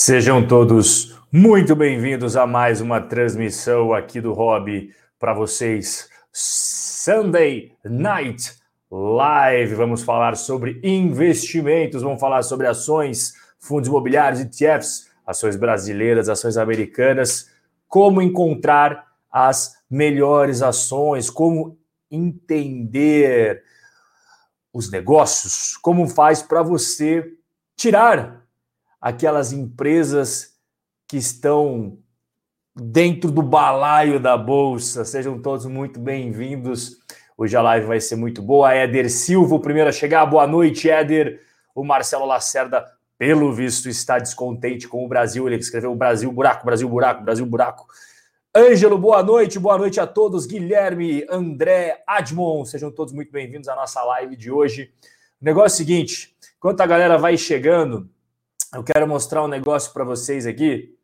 Sejam todos muito bem-vindos a mais uma transmissão aqui do Hobby para vocês. Sunday Night Live. Vamos falar sobre investimentos, vamos falar sobre ações, fundos imobiliários, ETFs, ações brasileiras, ações americanas, como encontrar as melhores ações, como entender os negócios, como faz para você tirar aquelas empresas que estão dentro do balaio da bolsa. Sejam todos muito bem-vindos. Hoje a live vai ser muito boa. Éder Silva, o primeiro a chegar. Boa noite, Éder. O Marcelo Lacerda, pelo visto, está descontente com o Brasil. Ele escreveu Brasil buraco, Brasil buraco, Brasil buraco. Ângelo, boa noite, boa noite a todos. Guilherme, André, Admon, sejam todos muito bem-vindos à nossa live de hoje. O negócio é o seguinte: enquanto a galera vai chegando, eu quero mostrar um negócio para vocês aqui,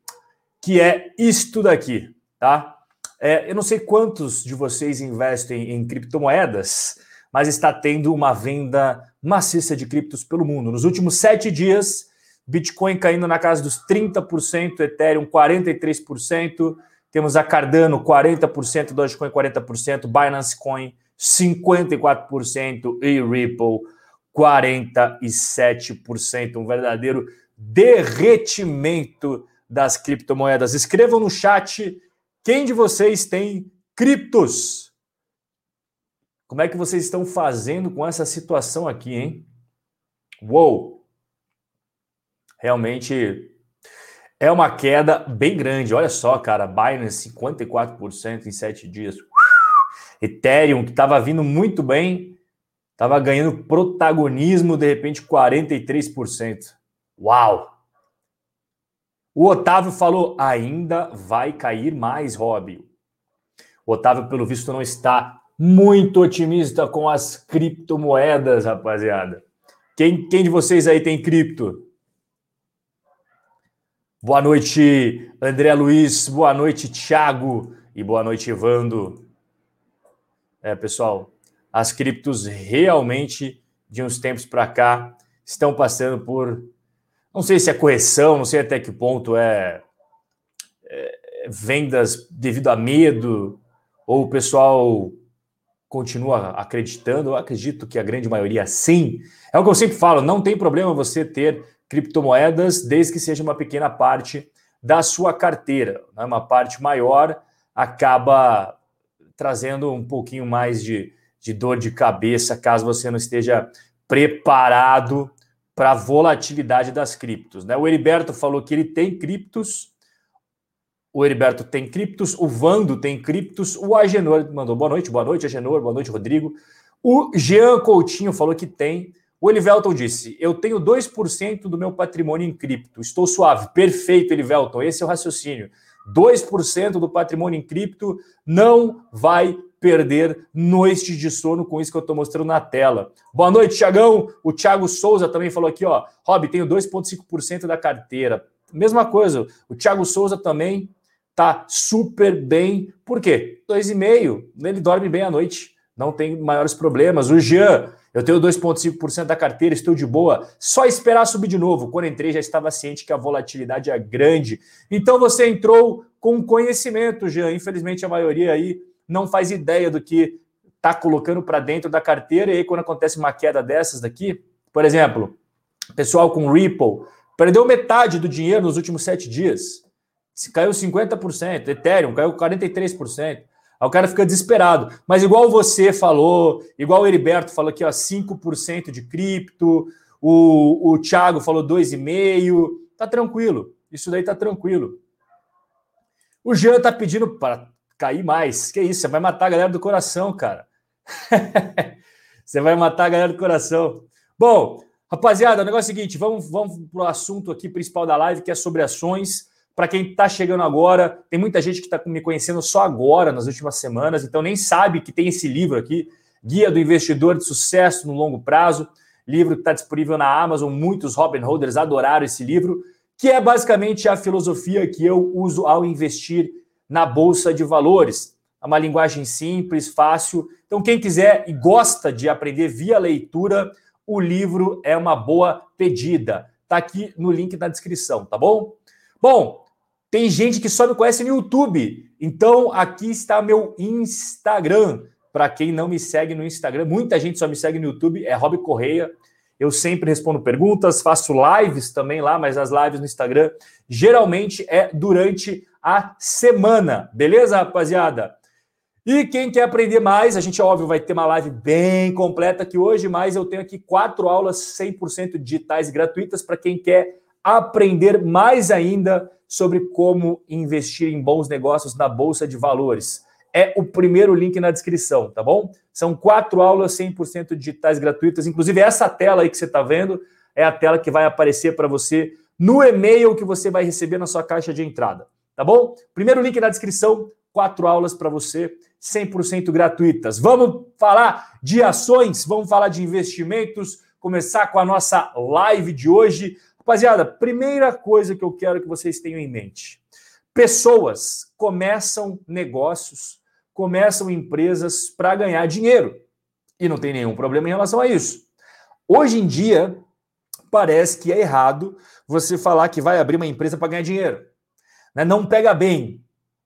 que é isto daqui, tá? É, eu não sei quantos de vocês investem em criptomoedas, mas está tendo uma venda maciça de criptos pelo mundo. Nos últimos sete dias, Bitcoin caindo na casa dos 30%, Ethereum 43%, temos a Cardano 40%, Dogecoin 40%, Binance Coin 54% e Ripple 47%. Um verdadeiro derretimento das criptomoedas. Escrevam no chat quem de vocês tem criptos. Como é que vocês estão fazendo com essa situação aqui, hein? Uou! Realmente é uma queda bem grande. Olha só, cara, Binance 54% em sete dias. Ethereum, que estava vindo muito bem, estava ganhando protagonismo, de repente 43%. Uau! O Otávio falou: ainda vai cair mais, Rob. O Otávio, pelo visto, não está muito otimista com as criptomoedas, rapaziada. Quem, quem de vocês aí tem cripto? Boa noite, André Luiz. Boa noite, Thiago. E boa noite, Evando. É, pessoal, as criptos realmente, de uns tempos para cá, estão passando por não sei se é correção, não sei até que ponto é, é vendas devido a medo, ou o pessoal continua acreditando. Eu acredito que a grande maioria sim. É o que eu sempre falo: não tem problema você ter criptomoedas, desde que seja uma pequena parte da sua carteira. Né? Uma parte maior acaba trazendo um pouquinho mais de, de dor de cabeça caso você não esteja preparado para a volatilidade das criptos. Né? O Heriberto falou que ele tem criptos, o Heriberto tem criptos, o Vando tem criptos, o Agenor mandou boa noite, boa noite, Agenor, boa noite, Rodrigo. O Jean Coutinho falou que tem. O Elivelton disse: Eu tenho 2% do meu patrimônio em cripto, estou suave. Perfeito, Elivelton, esse é o raciocínio. 2% do patrimônio em cripto não vai perder noites de sono com isso que eu estou mostrando na tela. Boa noite, Tiagão. O Thiago Souza também falou aqui, ó. Rob, tenho 2,5% da carteira. Mesma coisa, o Thiago Souza também tá super bem. Por quê? 2,5%. Ele dorme bem à noite, não tem maiores problemas. O Jean, eu tenho 2,5% da carteira, estou de boa. Só esperar subir de novo. Quando entrei, já estava ciente que a volatilidade é grande. Então você entrou com conhecimento, Jean. Infelizmente, a maioria aí não faz ideia do que está colocando para dentro da carteira, e aí quando acontece uma queda dessas daqui, por exemplo, pessoal com Ripple perdeu metade do dinheiro nos últimos sete dias, caiu 50%, Ethereum caiu 43%. Aí o cara fica desesperado. Mas igual você falou, igual o Heriberto falou aqui, ó, 5% de cripto, o, o Thiago falou 2,5%, tá tranquilo. Isso daí tá tranquilo. O Jean tá pedindo para cair mais. Que isso? Você vai matar a galera do coração, cara. você vai matar a galera do coração. Bom, rapaziada, o negócio é o seguinte: vamos, vamos para o assunto aqui principal da live, que é sobre ações. Para quem está chegando agora, tem muita gente que está me conhecendo só agora, nas últimas semanas, então nem sabe que tem esse livro aqui, Guia do Investidor de Sucesso no Longo Prazo, livro que está disponível na Amazon. Muitos Robin Holders adoraram esse livro, que é basicamente a filosofia que eu uso ao investir na Bolsa de Valores. É uma linguagem simples, fácil. Então, quem quiser e gosta de aprender via leitura, o livro é uma boa pedida. Está aqui no link da descrição, tá bom? Bom, tem gente que só me conhece no YouTube. Então, aqui está meu Instagram. Para quem não me segue no Instagram, muita gente só me segue no YouTube, é Rob Correia. Eu sempre respondo perguntas, faço lives também lá, mas as lives no Instagram geralmente é durante a semana. Beleza, rapaziada? E quem quer aprender mais, a gente, óbvio, vai ter uma live bem completa aqui hoje, mas eu tenho aqui quatro aulas 100% digitais gratuitas para quem quer aprender mais ainda sobre como investir em bons negócios na Bolsa de Valores. É o primeiro link na descrição, tá bom? São quatro aulas 100% digitais gratuitas. Inclusive, essa tela aí que você está vendo é a tela que vai aparecer para você no e-mail que você vai receber na sua caixa de entrada, tá bom? Primeiro link na descrição, quatro aulas para você 100% gratuitas. Vamos falar de ações, vamos falar de investimentos, começar com a nossa live de hoje. Rapaziada, primeira coisa que eu quero que vocês tenham em mente: pessoas começam negócios, começam empresas para ganhar dinheiro. E não tem nenhum problema em relação a isso. Hoje em dia, parece que é errado você falar que vai abrir uma empresa para ganhar dinheiro. Né? Não pega bem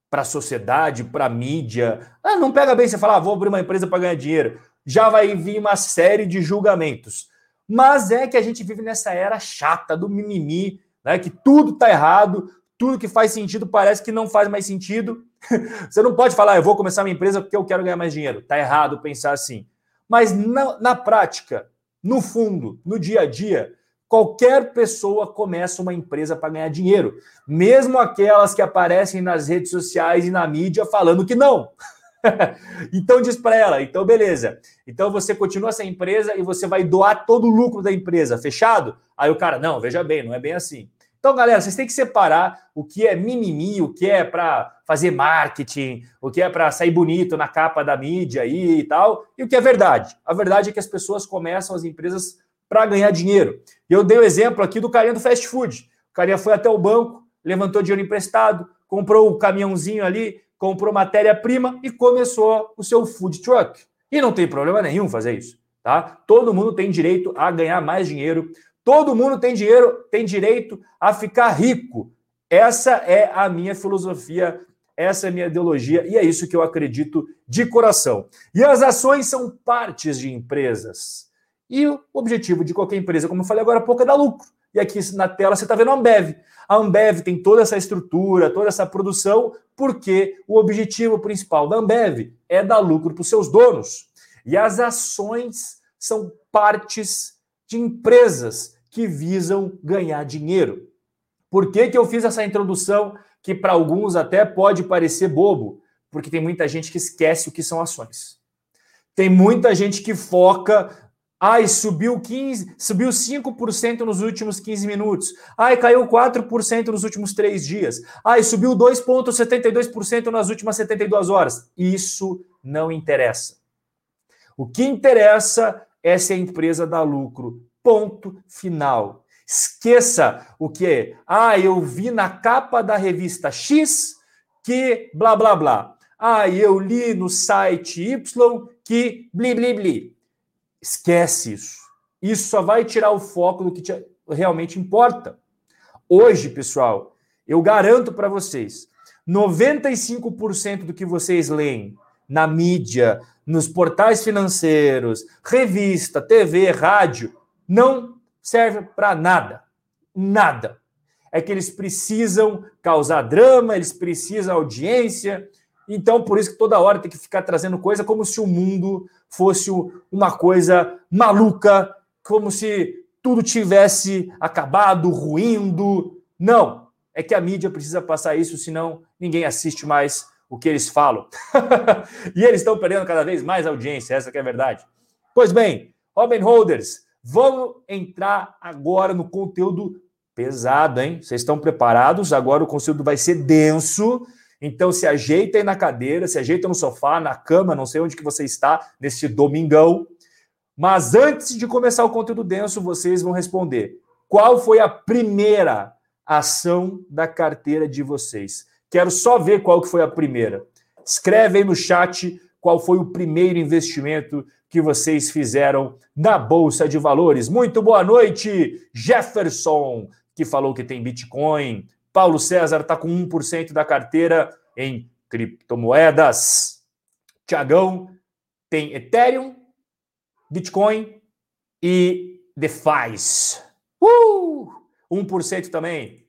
para a sociedade, para a mídia. Ah, não pega bem você falar, ah, vou abrir uma empresa para ganhar dinheiro. Já vai vir uma série de julgamentos. Mas é que a gente vive nessa era chata do mimimi, né? que tudo está errado, tudo que faz sentido parece que não faz mais sentido. você não pode falar, ah, eu vou começar minha empresa porque eu quero ganhar mais dinheiro. Está errado pensar assim. Mas na, na prática, no fundo, no dia a dia, Qualquer pessoa começa uma empresa para ganhar dinheiro, mesmo aquelas que aparecem nas redes sociais e na mídia falando que não. então diz para ela, então beleza. Então você continua essa empresa e você vai doar todo o lucro da empresa, fechado? Aí o cara, não, veja bem, não é bem assim. Então, galera, vocês têm que separar o que é mimimi, o que é para fazer marketing, o que é para sair bonito na capa da mídia aí e tal, e o que é verdade. A verdade é que as pessoas começam as empresas para ganhar dinheiro. Eu dei o exemplo aqui do carinha do fast food. O carinha foi até o banco, levantou dinheiro emprestado, comprou o caminhãozinho ali, comprou matéria-prima e começou o seu food truck. E não tem problema nenhum fazer isso, tá? Todo mundo tem direito a ganhar mais dinheiro. Todo mundo tem dinheiro, tem direito a ficar rico. Essa é a minha filosofia, essa é a minha ideologia e é isso que eu acredito de coração. E as ações são partes de empresas. E o objetivo de qualquer empresa, como eu falei agora há pouco, é dar lucro. E aqui na tela você está vendo a Ambev. A Ambev tem toda essa estrutura, toda essa produção, porque o objetivo principal da Ambev é dar lucro para os seus donos. E as ações são partes de empresas que visam ganhar dinheiro. Por que, que eu fiz essa introdução que para alguns até pode parecer bobo? Porque tem muita gente que esquece o que são ações. Tem muita gente que foca Ai, subiu 15, subiu 5% nos últimos 15 minutos. Ai, caiu 4% nos últimos 3 dias. Ai, subiu 2,72% nas últimas 72 horas. Isso não interessa. O que interessa é se a empresa dá lucro. Ponto final. Esqueça o que é. Ah, eu vi na capa da revista X que blá blá blá. Ah, eu li no site Y que bli bli bli. Esquece isso. Isso só vai tirar o foco do que te, realmente importa. Hoje, pessoal, eu garanto para vocês, 95% do que vocês leem na mídia, nos portais financeiros, revista, TV, rádio, não serve para nada. Nada. É que eles precisam causar drama, eles precisam audiência, então, por isso que toda hora tem que ficar trazendo coisa como se o mundo fosse uma coisa maluca, como se tudo tivesse acabado, ruindo. Não, é que a mídia precisa passar isso, senão ninguém assiste mais o que eles falam. e eles estão perdendo cada vez mais audiência, essa é a verdade. Pois bem, Robin Holders, vamos entrar agora no conteúdo pesado, hein? Vocês estão preparados? Agora o conteúdo vai ser denso então se ajeita aí na cadeira, se ajeita no sofá, na cama, não sei onde que você está nesse domingão. Mas antes de começar o conteúdo denso, vocês vão responder: qual foi a primeira ação da carteira de vocês? Quero só ver qual que foi a primeira. Escreve aí no chat qual foi o primeiro investimento que vocês fizeram na bolsa de valores. Muito boa noite, Jefferson, que falou que tem Bitcoin. Paulo César está com 1% da carteira em criptomoedas. Tiagão tem Ethereum, Bitcoin e DeFi. Uh! 1% também.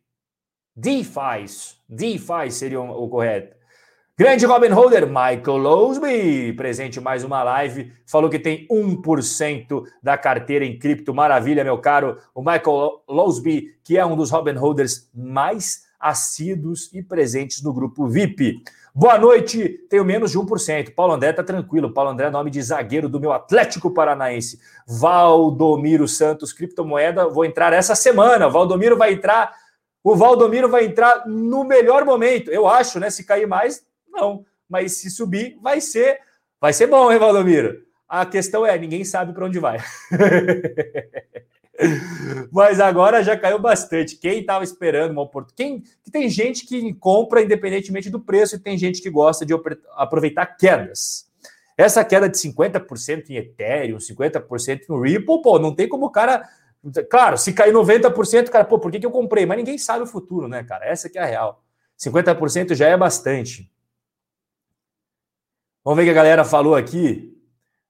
DeFi. DeFi seria o correto. Grande Robin Holder, Michael Lowsby, presente mais uma live, falou que tem 1% da carteira em cripto. Maravilha, meu caro. O Michael Lowsby, que é um dos Robin Holders mais assíduos e presentes no grupo VIP. Boa noite, tenho menos de 1%. Paulo André tá tranquilo. Paulo André é nome de zagueiro do meu Atlético Paranaense. Valdomiro Santos, criptomoeda, vou entrar essa semana. Valdomiro vai entrar, o Valdomiro vai entrar no melhor momento. Eu acho, né? Se cair mais, não. Mas se subir, vai ser, vai ser bom, hein, Valdomiro? A questão é, ninguém sabe para onde vai. Mas agora já caiu bastante. Quem estava esperando uma oportunidade? Quem que tem gente que compra independentemente do preço e tem gente que gosta de aproveitar quedas. Essa queda de 50% em Ethereum, 50% no Ripple, pô, não tem como o cara. Claro, se cair 90%, cara, pô, por que, que eu comprei? Mas ninguém sabe o futuro, né, cara? Essa que é a real. 50% já é bastante. Vamos ver o que a galera falou aqui.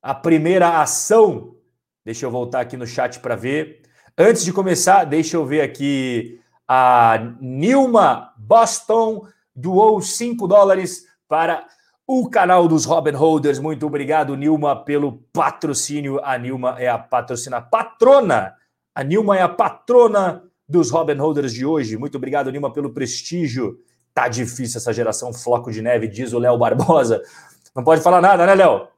A primeira ação. Deixa eu voltar aqui no chat para ver. Antes de começar, deixa eu ver aqui. A Nilma Boston doou 5 dólares para o canal dos Robin Holders. Muito obrigado, Nilma, pelo patrocínio. A Nilma é a patrocina patrona. A Nilma é a patrona dos Robin Holders de hoje. Muito obrigado, Nilma, pelo prestígio. Tá difícil essa geração floco de neve, diz o Léo Barbosa. Não pode falar nada, né, Léo?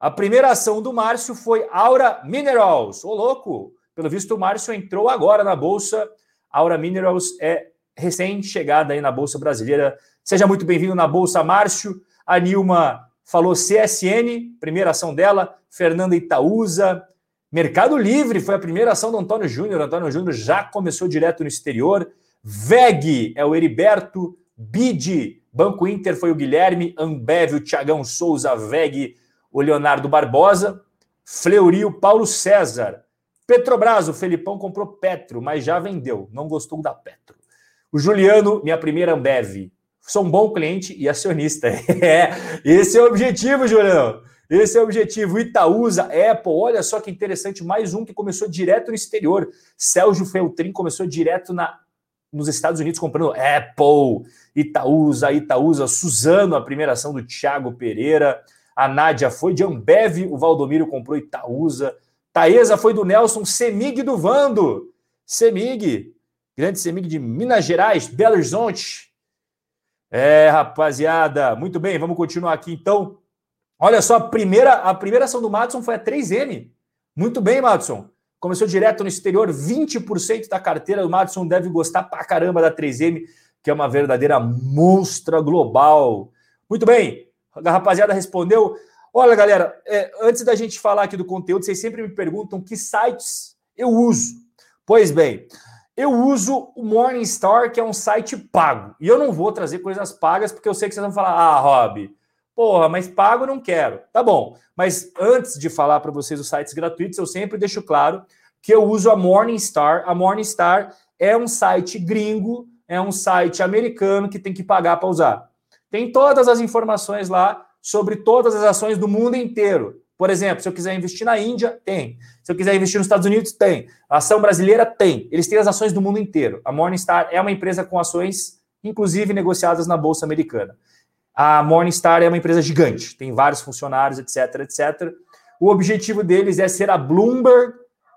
A primeira ação do Márcio foi Aura Minerals. Ô, louco! Pelo visto, o Márcio entrou agora na Bolsa. Aura Minerals é recém-chegada aí na Bolsa Brasileira. Seja muito bem-vindo na Bolsa, Márcio. A Nilma falou CSN, primeira ação dela. Fernanda Itaúsa. Mercado Livre foi a primeira ação do Antônio Júnior. Antônio Júnior já começou direto no exterior. VEG é o Heriberto. BID Banco Inter foi o Guilherme, Ambev, o Tiagão Souza, Veg, o Leonardo Barbosa, Fleury, o Paulo César. Petrobras, o Felipão comprou Petro, mas já vendeu, não gostou da Petro. O Juliano, minha primeira Ambev. Sou um bom cliente e acionista. É, esse é o objetivo, Juliano. Esse é o objetivo. Itaúsa, Apple, olha só que interessante, mais um que começou direto no exterior. Sérgio Feltrin começou direto na nos Estados Unidos comprando Apple, Itaúsa, Itaúsa, Suzano, a primeira ação do Thiago Pereira, a Nádia foi de Ambev, o Valdomiro comprou Itaúsa, Taesa foi do Nelson, Semig do Vando, Semig, grande Semig de Minas Gerais, Belo Horizonte. É, rapaziada, muito bem, vamos continuar aqui então. Olha só, a primeira, a primeira ação do Madison foi a 3M. Muito bem, Madison. Começou direto no exterior, 20% da carteira do Madison deve gostar pra caramba da 3M, que é uma verdadeira monstra global. Muito bem, a rapaziada respondeu. Olha, galera, é, antes da gente falar aqui do conteúdo, vocês sempre me perguntam que sites eu uso. Pois bem, eu uso o Morningstar, que é um site pago. E eu não vou trazer coisas pagas, porque eu sei que vocês vão falar, ah, Rob, Porra, mas pago não quero. Tá bom. Mas antes de falar para vocês os sites gratuitos, eu sempre deixo claro que eu uso a Morningstar. A Morningstar é um site gringo, é um site americano que tem que pagar para usar. Tem todas as informações lá sobre todas as ações do mundo inteiro. Por exemplo, se eu quiser investir na Índia, tem. Se eu quiser investir nos Estados Unidos, tem. A ação brasileira tem. Eles têm as ações do mundo inteiro. A Morningstar é uma empresa com ações, inclusive negociadas na Bolsa Americana. A Morningstar é uma empresa gigante, tem vários funcionários, etc, etc. O objetivo deles é ser a Bloomberg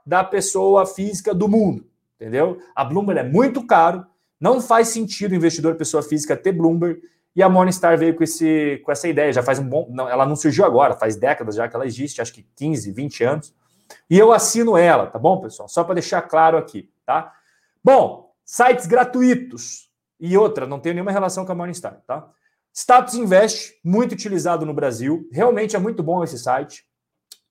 da pessoa física do mundo, entendeu? A Bloomberg é muito caro, não faz sentido o investidor pessoa física ter Bloomberg, e a Morningstar veio com, esse, com essa ideia, já faz um bom... Não, ela não surgiu agora, faz décadas já que ela existe, acho que 15, 20 anos, e eu assino ela, tá bom, pessoal? Só para deixar claro aqui, tá? Bom, sites gratuitos, e outra, não tem nenhuma relação com a Morningstar, tá? Status Invest, muito utilizado no Brasil. Realmente é muito bom esse site.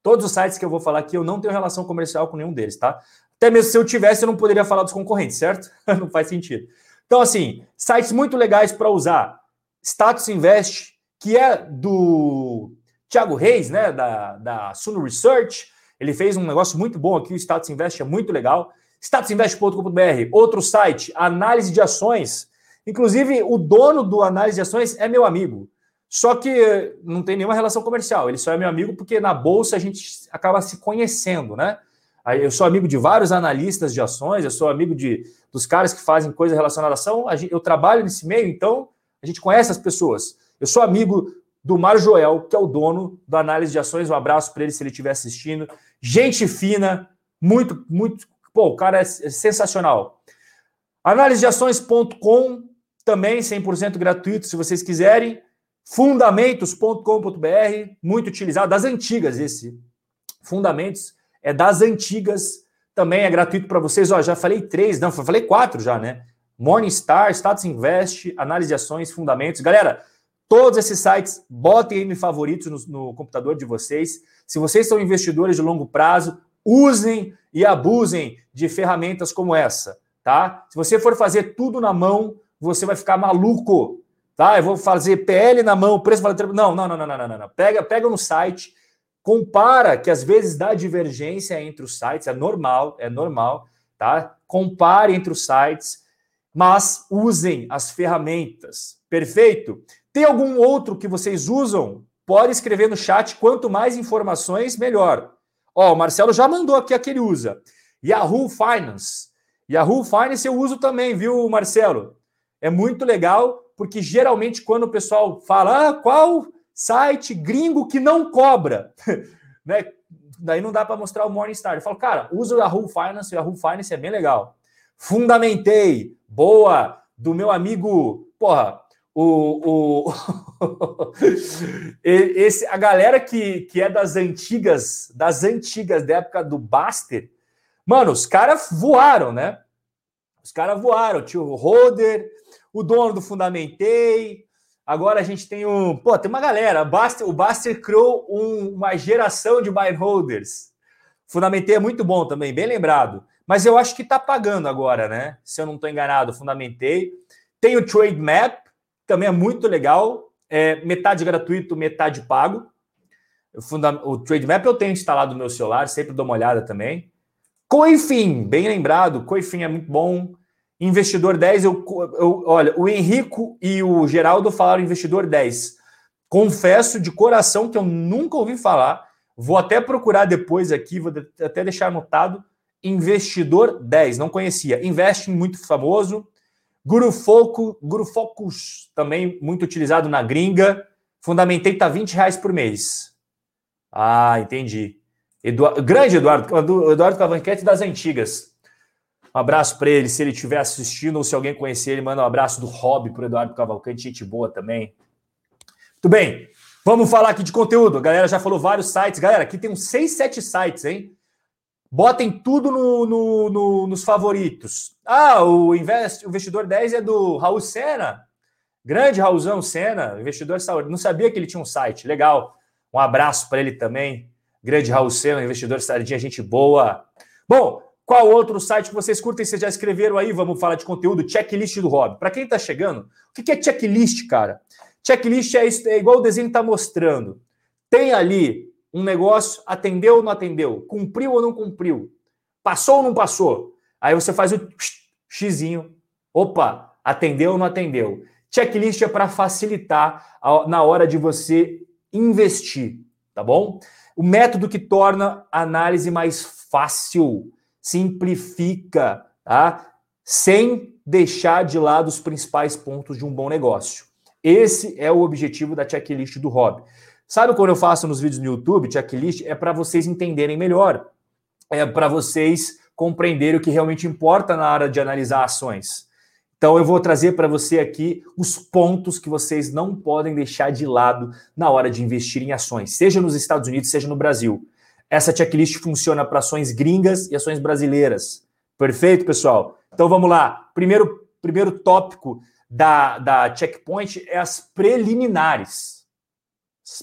Todos os sites que eu vou falar aqui, eu não tenho relação comercial com nenhum deles, tá? Até mesmo se eu tivesse, eu não poderia falar dos concorrentes, certo? não faz sentido. Então, assim, sites muito legais para usar. Status Invest, que é do Thiago Reis, né, da, da Suno Research. Ele fez um negócio muito bom aqui, o Status Invest é muito legal. statusinvest.com.br, outro site, análise de ações. Inclusive, o dono do análise de ações é meu amigo. Só que não tem nenhuma relação comercial. Ele só é meu amigo porque na bolsa a gente acaba se conhecendo, né? Eu sou amigo de vários analistas de ações, eu sou amigo de, dos caras que fazem coisa relacionada à ação. Eu trabalho nesse meio, então a gente conhece as pessoas. Eu sou amigo do Mar Joel, que é o dono da análise de ações. Um abraço para ele se ele estiver assistindo. Gente fina, muito, muito. Pô, o cara é sensacional. Analisedeações.com, também 100% gratuito, se vocês quiserem. Fundamentos.com.br, muito utilizado, das antigas esse. Fundamentos é das antigas, também é gratuito para vocês. Ó, já falei três, não, falei quatro já, né? Morningstar, Status Invest, Análise de Ações, Fundamentos. Galera, todos esses sites, botem em favoritos no, no computador de vocês. Se vocês são investidores de longo prazo, usem e abusem de ferramentas como essa, tá? Se você for fazer tudo na mão, você vai ficar maluco, tá? Eu vou fazer PL na mão, preço não, não, não, não, não, não, não. Pega, pega no site, compara que às vezes dá divergência entre os sites, é normal, é normal, tá? Compare entre os sites, mas usem as ferramentas. Perfeito? Tem algum outro que vocês usam? Pode escrever no chat. Quanto mais informações, melhor. Ó, o Marcelo já mandou aqui a que ele usa. Yahoo Finance. Yahoo Finance eu uso também, viu, Marcelo? É muito legal, porque geralmente quando o pessoal fala, ah, qual site gringo que não cobra, né? Daí não dá para mostrar o Morningstar. Eu falo, cara, usa o Yahoo Finance, o Yahoo Finance é bem legal. Fundamentei, boa, do meu amigo, porra, o, o esse a galera que, que é das antigas, das antigas da época do Baster, mano, os caras voaram, né? Os caras voaram, tio Roder, o dono do Fundamentei. Agora a gente tem um, pô, tem uma galera, o Baster, o Baster criou um, uma geração de buy holders. Fundamentei é muito bom também, bem lembrado. Mas eu acho que tá pagando agora, né? Se eu não estou enganado, Fundamentei. Tem o Trade Map, também é muito legal. É metade gratuito, metade pago. O Trade Map eu tenho instalado no meu celular, sempre dou uma olhada também. Coifin, bem lembrado, Coifin é muito bom. Investidor 10, eu, eu, olha, o Henrico e o Geraldo falaram Investidor 10. Confesso de coração que eu nunca ouvi falar. Vou até procurar depois aqui, vou até deixar anotado. Investidor 10, não conhecia. Investing muito famoso. Guru, Foco, Guru Focus, também muito utilizado na gringa. Fundamentei está 20 reais por mês. Ah, entendi. Eduardo, grande Eduardo, Eduardo Cavanquete das antigas. Um abraço para ele, se ele estiver assistindo ou se alguém conhecer ele, manda um abraço do hobby para Eduardo Cavalcante, gente boa também. Muito bem, vamos falar aqui de conteúdo. A galera já falou vários sites. Galera, aqui tem uns 6, 7 sites, hein? Botem tudo no, no, no, nos favoritos. Ah, o, invest, o investidor 10 é do Raul Sena. Grande Raulzão Sena, investidor de saúde. Não sabia que ele tinha um site. Legal. Um abraço para ele também. Grande Raul Sena, investidor de gente boa. Bom, qual outro site que vocês curtem? Vocês já escreveram aí? Vamos falar de conteúdo. Checklist do hobby. Para quem está chegando, o que é checklist, cara? Checklist é, é igual o desenho está mostrando. Tem ali um negócio, atendeu ou não atendeu, cumpriu ou não cumpriu, passou ou não passou. Aí você faz o xizinho, opa, atendeu ou não atendeu. Checklist é para facilitar a, na hora de você investir, tá bom? O método que torna a análise mais fácil, simplifica, tá? Sem deixar de lado os principais pontos de um bom negócio. Esse é o objetivo da checklist do hobby. Sabe quando eu faço nos vídeos no YouTube, checklist? É para vocês entenderem melhor. É para vocês compreenderem o que realmente importa na hora de analisar ações. Então eu vou trazer para você aqui os pontos que vocês não podem deixar de lado na hora de investir em ações, seja nos Estados Unidos, seja no Brasil. Essa checklist funciona para ações gringas e ações brasileiras. Perfeito, pessoal? Então vamos lá. Primeiro, primeiro tópico da, da checkpoint é as preliminares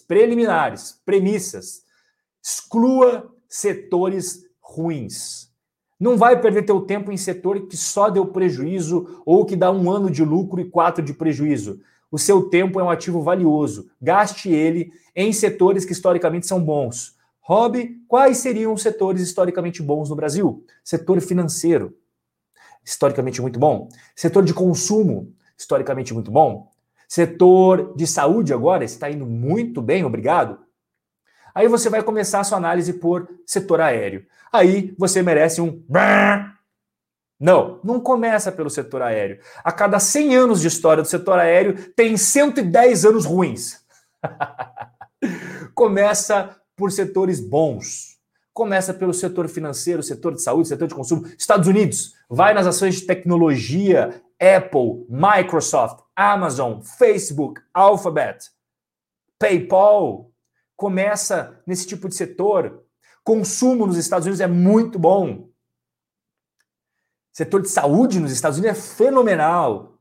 preliminares, premissas. Exclua setores ruins. Não vai perder teu tempo em setor que só deu prejuízo ou que dá um ano de lucro e quatro de prejuízo. O seu tempo é um ativo valioso. Gaste ele em setores que historicamente são bons. Rob, quais seriam os setores historicamente bons no Brasil? Setor financeiro, historicamente muito bom. Setor de consumo, historicamente muito bom. Setor de saúde agora está indo muito bem, obrigado. Aí você vai começar a sua análise por setor aéreo. Aí você merece um não, não começa pelo setor aéreo. A cada 100 anos de história do setor aéreo, tem 110 anos ruins. começa por setores bons. Começa pelo setor financeiro, setor de saúde, setor de consumo. Estados Unidos, vai nas ações de tecnologia, Apple, Microsoft, Amazon, Facebook, Alphabet, PayPal. Começa nesse tipo de setor. Consumo nos Estados Unidos é muito bom setor de saúde nos Estados Unidos é fenomenal.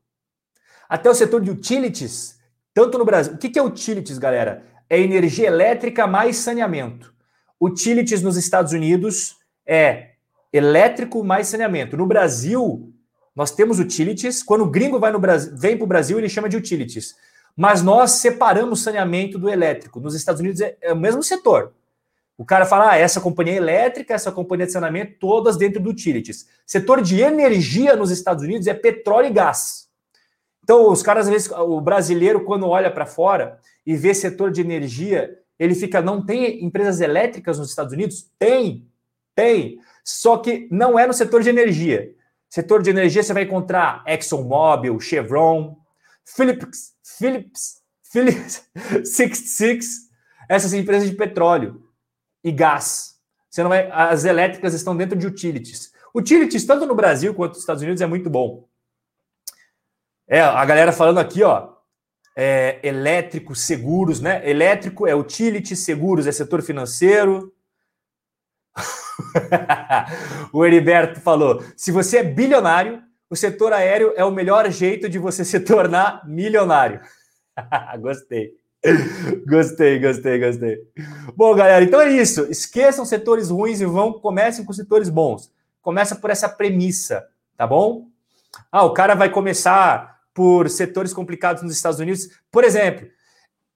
Até o setor de utilities, tanto no Brasil. O que é utilities, galera? É energia elétrica mais saneamento. Utilities nos Estados Unidos é elétrico mais saneamento. No Brasil, nós temos utilities. Quando o gringo vai no Brasil, vem para o Brasil, ele chama de utilities. Mas nós separamos saneamento do elétrico. Nos Estados Unidos é, é o mesmo setor. O cara fala, ah, essa companhia elétrica, essa companhia de saneamento, todas dentro do utilities. Setor de energia nos Estados Unidos é petróleo e gás. Então, os caras, às vezes, o brasileiro, quando olha para fora e vê setor de energia, ele fica, não tem empresas elétricas nos Estados Unidos? Tem, tem. Só que não é no setor de energia. Setor de energia você vai encontrar ExxonMobil, Chevron, Philips, Philips, Philips 66, essas empresas de petróleo e gás. Você não vai, as elétricas estão dentro de utilities. Utilities, tanto no Brasil quanto nos Estados Unidos, é muito bom. É, a galera falando aqui, ó, é, elétrico, seguros, né? Elétrico é utility, seguros é setor financeiro. o Heriberto falou: se você é bilionário, o setor aéreo é o melhor jeito de você se tornar milionário. Gostei. gostei, gostei, gostei. Bom, galera, então é isso. Esqueçam setores ruins e vão comecem com setores bons. Começa por essa premissa, tá bom? Ah, o cara vai começar por setores complicados nos Estados Unidos. Por exemplo,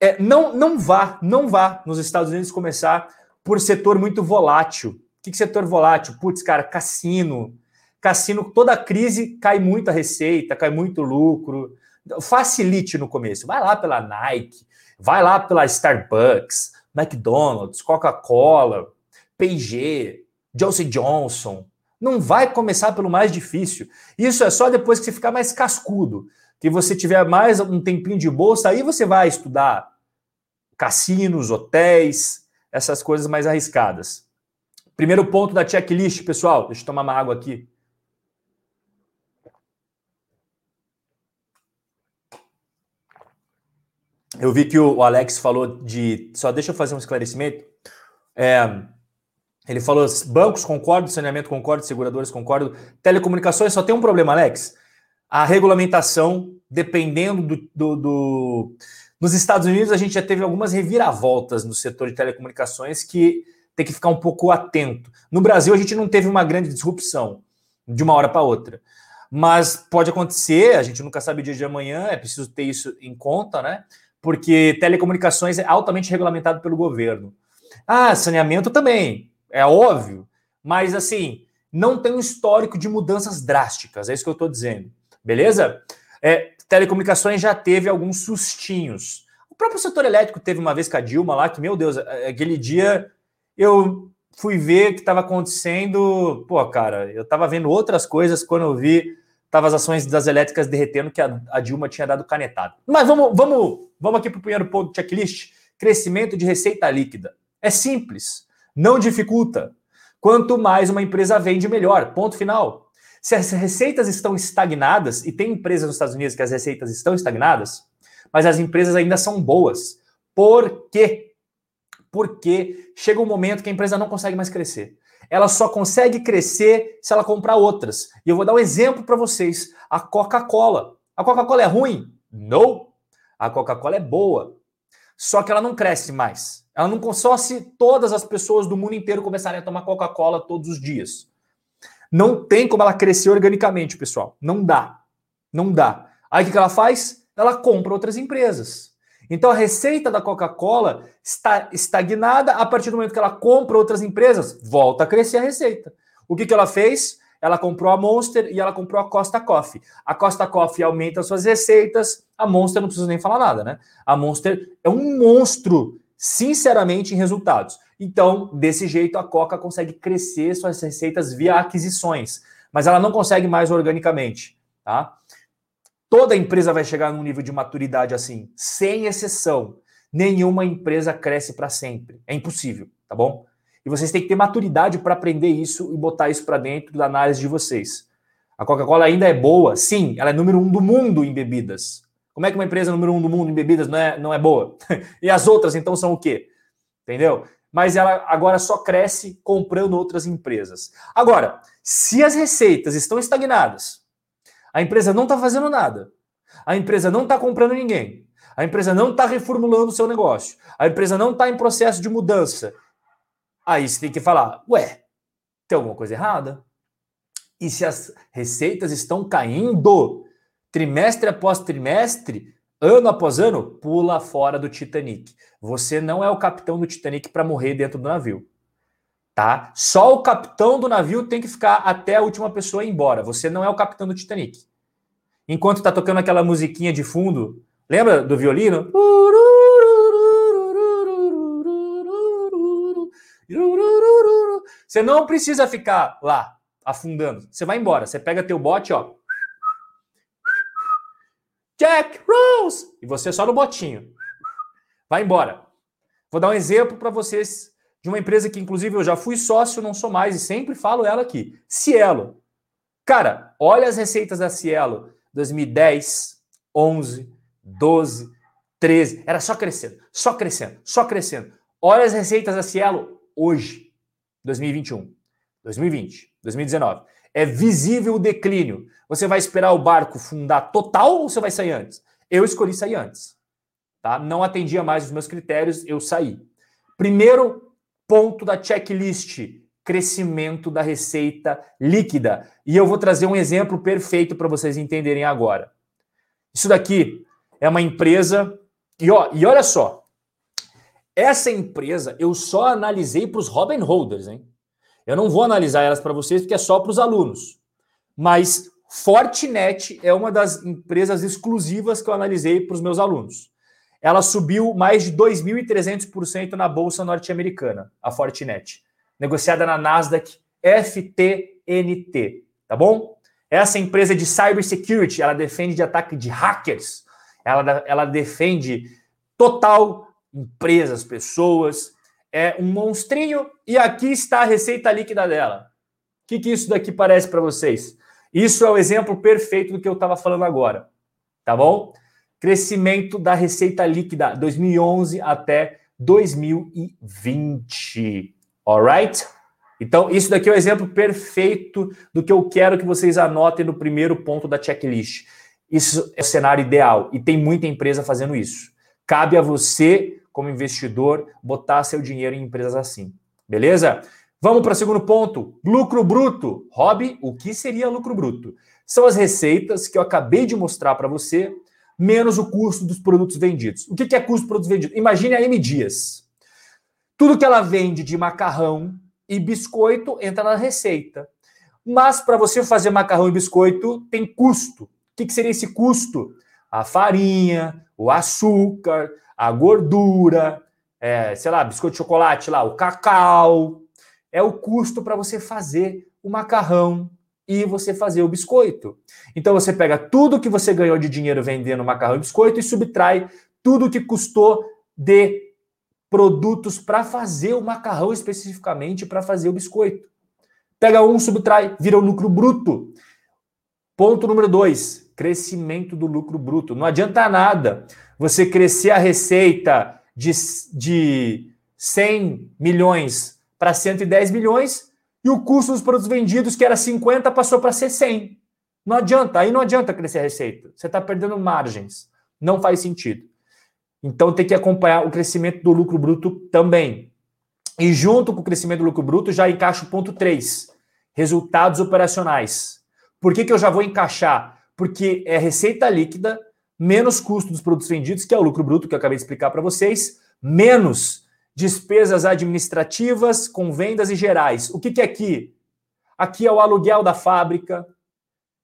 é, não, não vá, não vá nos Estados Unidos começar por setor muito volátil. O que, que setor volátil? Putz, cara, cassino. Cassino, toda crise cai muita receita, cai muito lucro. Facilite no começo. Vai lá pela Nike, Vai lá pela Starbucks, McDonald's, Coca-Cola, P&G, Johnson Johnson. Não vai começar pelo mais difícil. Isso é só depois que você ficar mais cascudo, que você tiver mais um tempinho de bolsa, aí você vai estudar cassinos, hotéis, essas coisas mais arriscadas. Primeiro ponto da checklist, pessoal. Deixa eu tomar uma água aqui. eu vi que o Alex falou de. Só deixa eu fazer um esclarecimento. É, ele falou: bancos concordo, saneamento concordo, seguradores concordo, telecomunicações só tem um problema, Alex. A regulamentação, dependendo do, do, do. Nos Estados Unidos, a gente já teve algumas reviravoltas no setor de telecomunicações que tem que ficar um pouco atento. No Brasil, a gente não teve uma grande disrupção de uma hora para outra. Mas pode acontecer, a gente nunca sabe o dia de amanhã, é preciso ter isso em conta, né? porque telecomunicações é altamente regulamentado pelo governo. Ah, saneamento também, é óbvio, mas assim, não tem um histórico de mudanças drásticas, é isso que eu estou dizendo, beleza? É, telecomunicações já teve alguns sustinhos. O próprio setor elétrico teve uma vez com a Dilma lá, que, meu Deus, aquele dia eu fui ver o que estava acontecendo. Pô, cara, eu estava vendo outras coisas quando eu vi Tava as ações das elétricas derretendo que a, a Dilma tinha dado canetado. Mas vamos, vamos, vamos aqui para o primeiro ponto do checklist: crescimento de receita líquida. É simples, não dificulta. Quanto mais uma empresa vende, melhor. Ponto final. Se as receitas estão estagnadas, e tem empresas nos Estados Unidos que as receitas estão estagnadas, mas as empresas ainda são boas. Por quê? Porque chega um momento que a empresa não consegue mais crescer ela só consegue crescer se ela comprar outras. E eu vou dar um exemplo para vocês: a Coca-Cola. A Coca-Cola é ruim? Não. A Coca-Cola é boa. Só que ela não cresce mais. Ela não só se todas as pessoas do mundo inteiro começarem a tomar Coca-Cola todos os dias. Não tem como ela crescer organicamente, pessoal. Não dá. Não dá. Aí o que ela faz? Ela compra outras empresas. Então a receita da Coca-Cola está estagnada a partir do momento que ela compra outras empresas, volta a crescer a receita. O que, que ela fez? Ela comprou a Monster e ela comprou a Costa Coffee. A Costa Coffee aumenta suas receitas, a Monster não precisa nem falar nada, né? A Monster é um monstro, sinceramente, em resultados. Então, desse jeito, a Coca consegue crescer suas receitas via aquisições, mas ela não consegue mais organicamente, tá? Toda empresa vai chegar num nível de maturidade assim, sem exceção. Nenhuma empresa cresce para sempre. É impossível, tá bom? E vocês têm que ter maturidade para aprender isso e botar isso para dentro da análise de vocês. A Coca-Cola ainda é boa? Sim, ela é número um do mundo em bebidas. Como é que uma empresa número um do mundo em bebidas não é, não é boa? e as outras, então, são o quê? Entendeu? Mas ela agora só cresce comprando outras empresas. Agora, se as receitas estão estagnadas, a empresa não está fazendo nada, a empresa não está comprando ninguém, a empresa não está reformulando o seu negócio, a empresa não está em processo de mudança Aí você tem que falar, ué, tem alguma coisa errada? E se as receitas estão caindo trimestre após trimestre, ano após ano, pula fora do Titanic. Você não é o capitão do Titanic para morrer dentro do navio. Tá? Só o capitão do navio tem que ficar até a última pessoa ir embora. Você não é o capitão do Titanic. Enquanto tá tocando aquela musiquinha de fundo, lembra do violino? Você não precisa ficar lá afundando. Você vai embora. Você pega teu bote, ó. Jack Rose! E você só no botinho. Vai embora. Vou dar um exemplo para vocês de uma empresa que, inclusive, eu já fui sócio, não sou mais, e sempre falo ela aqui. Cielo. Cara, olha as receitas da Cielo. 2010, 11, 12, 13. Era só crescendo, só crescendo, só crescendo. Olha as receitas da Cielo hoje, 2021, 2020, 2019. É visível o declínio. Você vai esperar o barco fundar total ou você vai sair antes? Eu escolhi sair antes. Tá? Não atendia mais os meus critérios, eu saí. Primeiro ponto da checklist: crescimento da receita líquida. E eu vou trazer um exemplo perfeito para vocês entenderem agora. Isso daqui é uma empresa. E, ó, e olha só, essa empresa eu só analisei para os Robin Holders, hein? Eu não vou analisar elas para vocês porque é só para os alunos. Mas Fortinet é uma das empresas exclusivas que eu analisei para os meus alunos. Ela subiu mais de 2.300% na bolsa norte-americana, a Fortinet, negociada na Nasdaq FTNT, tá bom? Essa empresa de cybersecurity, ela defende de ataque de hackers, ela, ela defende total empresas, pessoas. É um monstrinho e aqui está a receita líquida dela. O que, que isso daqui parece para vocês? Isso é o exemplo perfeito do que eu estava falando agora. Tá bom? Crescimento da receita líquida 2011 até 2020. Alright? Então, isso daqui é o exemplo perfeito do que eu quero que vocês anotem no primeiro ponto da checklist. Isso é o cenário ideal e tem muita empresa fazendo isso. Cabe a você como investidor, botar seu dinheiro em empresas assim. Beleza? Vamos para o segundo ponto: lucro bruto. Hobby, o que seria lucro bruto? São as receitas que eu acabei de mostrar para você, menos o custo dos produtos vendidos. O que é custo dos produtos vendidos? Imagine a M Dias. Tudo que ela vende de macarrão e biscoito entra na receita. Mas para você fazer macarrão e biscoito tem custo. O que seria esse custo? A farinha, o açúcar, a gordura, é, sei lá, biscoito de chocolate lá, o cacau. É o custo para você fazer o macarrão e você fazer o biscoito. Então você pega tudo que você ganhou de dinheiro vendendo macarrão e biscoito e subtrai tudo que custou de produtos para fazer o macarrão especificamente para fazer o biscoito. Pega um, subtrai, vira o lucro bruto. Ponto número dois: crescimento do lucro bruto. Não adianta nada você crescer a receita de, de 100 milhões para 110 milhões e o custo dos produtos vendidos, que era 50, passou para ser 100. Não adianta, aí não adianta crescer a receita. Você está perdendo margens. Não faz sentido. Então tem que acompanhar o crescimento do lucro bruto também. E junto com o crescimento do lucro bruto, já encaixa o ponto 3, resultados operacionais. Por que, que eu já vou encaixar? Porque é receita líquida menos custo dos produtos vendidos, que é o lucro bruto que eu acabei de explicar para vocês, menos despesas administrativas com vendas e gerais. O que, que é aqui? Aqui é o aluguel da fábrica,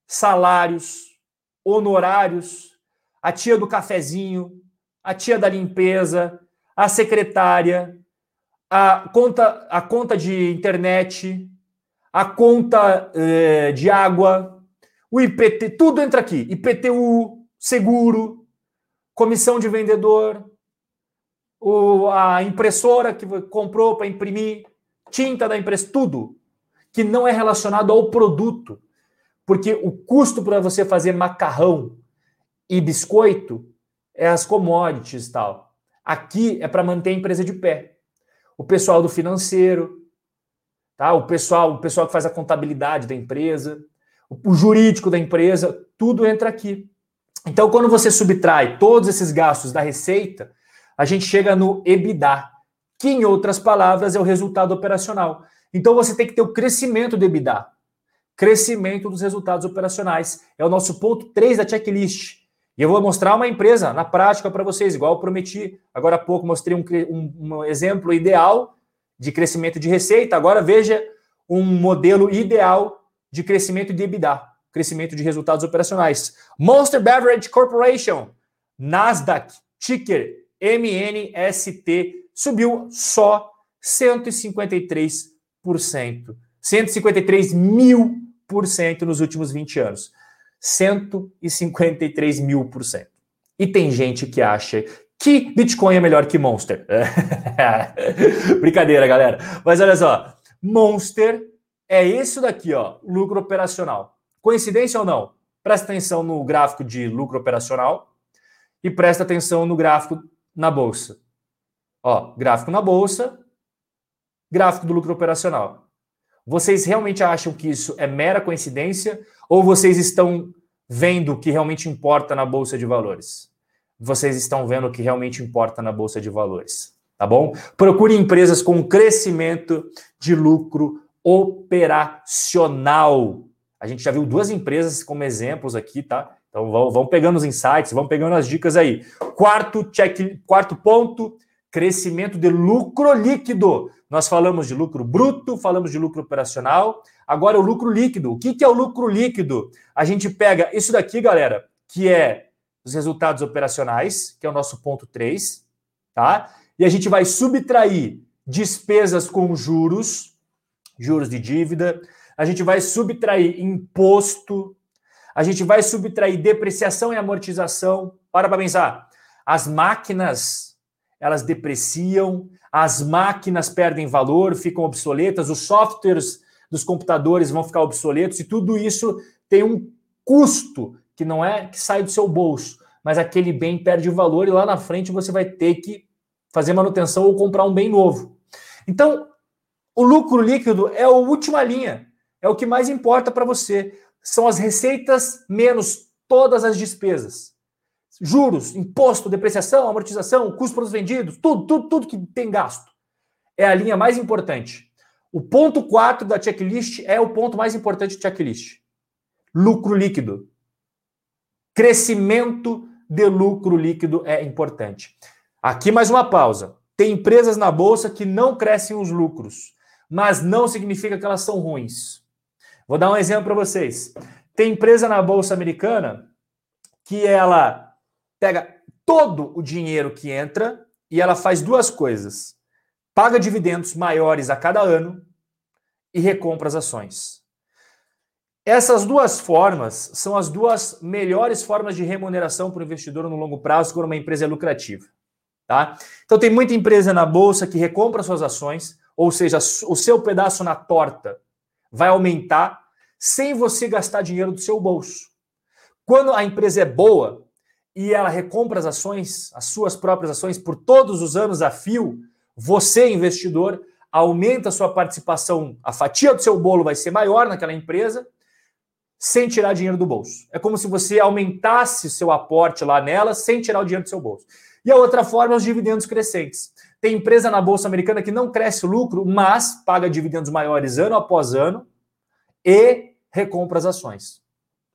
salários, honorários, a tia do cafezinho, a tia da limpeza, a secretária, a conta, a conta de internet, a conta eh, de água, o IPT, tudo entra aqui. IPTU, seguro, comissão de vendedor, o, a impressora que comprou para imprimir, tinta da impressora, tudo que não é relacionado ao produto. Porque o custo para você fazer macarrão e biscoito é as commodities e tal. Aqui é para manter a empresa de pé. O pessoal do financeiro, tá? O pessoal, o pessoal que faz a contabilidade da empresa, o jurídico da empresa, tudo entra aqui. Então, quando você subtrai todos esses gastos da receita, a gente chega no EBITDA, que em outras palavras é o resultado operacional. Então, você tem que ter o crescimento do EBITDA. Crescimento dos resultados operacionais. É o nosso ponto 3 da checklist. E eu vou mostrar uma empresa na prática para vocês, igual eu prometi. Agora há pouco mostrei um, um, um exemplo ideal de crescimento de receita. Agora veja um modelo ideal de crescimento de EBITDA, crescimento de resultados operacionais. Monster Beverage Corporation, Nasdaq, ticker MNST, subiu só 153%. 153 mil por cento nos últimos 20 anos. 153 mil por cento. E tem gente que acha que Bitcoin é melhor que Monster. Brincadeira, galera. Mas olha só, Monster é isso daqui, ó, lucro operacional. Coincidência ou não? Presta atenção no gráfico de lucro operacional e presta atenção no gráfico na bolsa. Ó, gráfico na bolsa, gráfico do lucro operacional. Vocês realmente acham que isso é mera coincidência ou vocês estão vendo o que realmente importa na bolsa de valores? Vocês estão vendo o que realmente importa na bolsa de valores, tá bom? Procure empresas com crescimento de lucro operacional. A gente já viu duas empresas como exemplos aqui, tá? Então vão, vão pegando os insights, vão pegando as dicas aí. Quarto check, quarto ponto, crescimento de lucro líquido. Nós falamos de lucro bruto, falamos de lucro operacional. Agora o lucro líquido. O que, que é o lucro líquido? A gente pega isso daqui, galera, que é os resultados operacionais, que é o nosso ponto 3, tá? E a gente vai subtrair despesas com juros, juros de dívida, a gente vai subtrair imposto, a gente vai subtrair depreciação e amortização. Para para pensar. As máquinas, elas depreciam, as máquinas perdem valor, ficam obsoletas, os softwares dos computadores vão ficar obsoletos e tudo isso tem um custo que não é que sai do seu bolso, mas aquele bem perde valor e lá na frente você vai ter que fazer manutenção ou comprar um bem novo. Então, o lucro líquido é a última linha, é o que mais importa para você. São as receitas menos todas as despesas juros, imposto, depreciação, amortização, custo para os vendidos, tudo, tudo, tudo que tem gasto. É a linha mais importante. O ponto 4 da checklist é o ponto mais importante do checklist. Lucro líquido. Crescimento de lucro líquido é importante. Aqui mais uma pausa. Tem empresas na bolsa que não crescem os lucros, mas não significa que elas são ruins. Vou dar um exemplo para vocês. Tem empresa na bolsa americana que ela pega todo o dinheiro que entra e ela faz duas coisas: paga dividendos maiores a cada ano e recompra as ações. Essas duas formas são as duas melhores formas de remuneração para o investidor no longo prazo quando uma empresa é lucrativa. Tá? Então tem muita empresa na bolsa que recompra suas ações, ou seja, o seu pedaço na torta vai aumentar sem você gastar dinheiro do seu bolso. Quando a empresa é boa, e ela recompra as ações, as suas próprias ações, por todos os anos a fio, você, investidor, aumenta a sua participação, a fatia do seu bolo vai ser maior naquela empresa, sem tirar dinheiro do bolso. É como se você aumentasse seu aporte lá nela sem tirar o dinheiro do seu bolso. E a outra forma é os dividendos crescentes. Tem empresa na Bolsa Americana que não cresce lucro, mas paga dividendos maiores ano após ano e recompra as ações.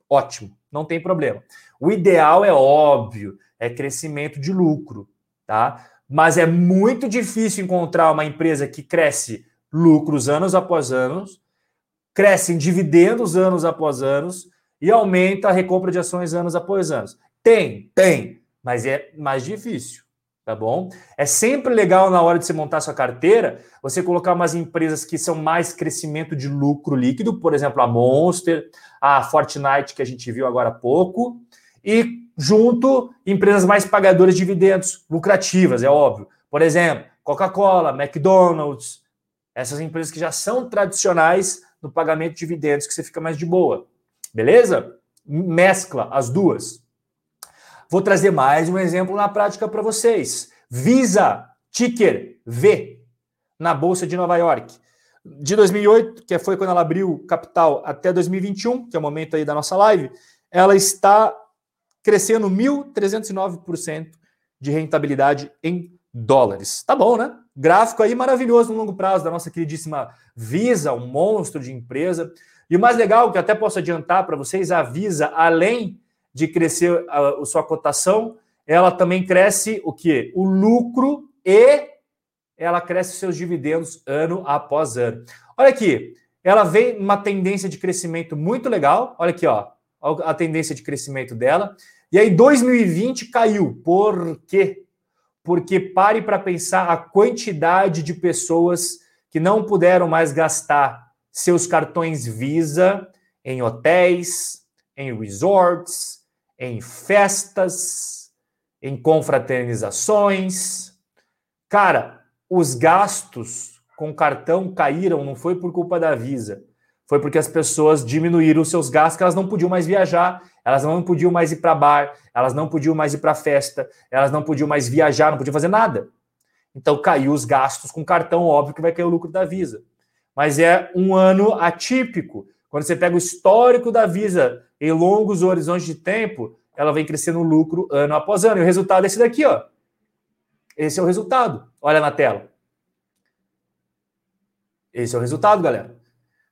ótimo, não tem problema. O ideal é óbvio, é crescimento de lucro, tá? Mas é muito difícil encontrar uma empresa que cresce lucros anos após anos, cresce em dividendos anos após anos e aumenta a recompra de ações anos após anos. Tem, tem, mas é mais difícil, tá bom? É sempre legal na hora de você montar sua carteira, você colocar umas empresas que são mais crescimento de lucro líquido, por exemplo, a Monster, a Fortnite que a gente viu agora há pouco, e junto empresas mais pagadoras de dividendos, lucrativas, é óbvio. Por exemplo, Coca-Cola, McDonald's, essas empresas que já são tradicionais no pagamento de dividendos, que você fica mais de boa. Beleza? Mescla as duas. Vou trazer mais um exemplo na prática para vocês. Visa, ticker V, na Bolsa de Nova York. De 2008, que foi quando ela abriu capital, até 2021, que é o momento aí da nossa live, ela está crescendo 1.309% de rentabilidade em dólares. Tá bom, né? Gráfico aí maravilhoso no longo prazo da nossa queridíssima Visa, um monstro de empresa. E o mais legal, que até posso adiantar para vocês, a Visa, além de crescer a, a sua cotação, ela também cresce o que? O lucro e ela cresce seus dividendos ano após ano. Olha aqui, ela vem uma tendência de crescimento muito legal. Olha aqui, ó, a tendência de crescimento dela. E aí 2020 caiu. Por quê? Porque pare para pensar a quantidade de pessoas que não puderam mais gastar seus cartões Visa em hotéis, em resorts, em festas, em confraternizações. Cara, os gastos com cartão caíram, não foi por culpa da Visa, foi porque as pessoas diminuíram os seus gastos, que elas não podiam mais viajar, elas não podiam mais ir para bar, elas não podiam mais ir para festa, elas não podiam mais viajar, não podiam fazer nada. Então caiu os gastos com cartão, óbvio que vai cair o lucro da Visa. Mas é um ano atípico. Quando você pega o histórico da Visa em longos horizontes de tempo, ela vem crescendo lucro ano após ano. E o resultado é esse daqui, ó. Esse é o resultado. Olha na tela. Esse é o resultado, galera.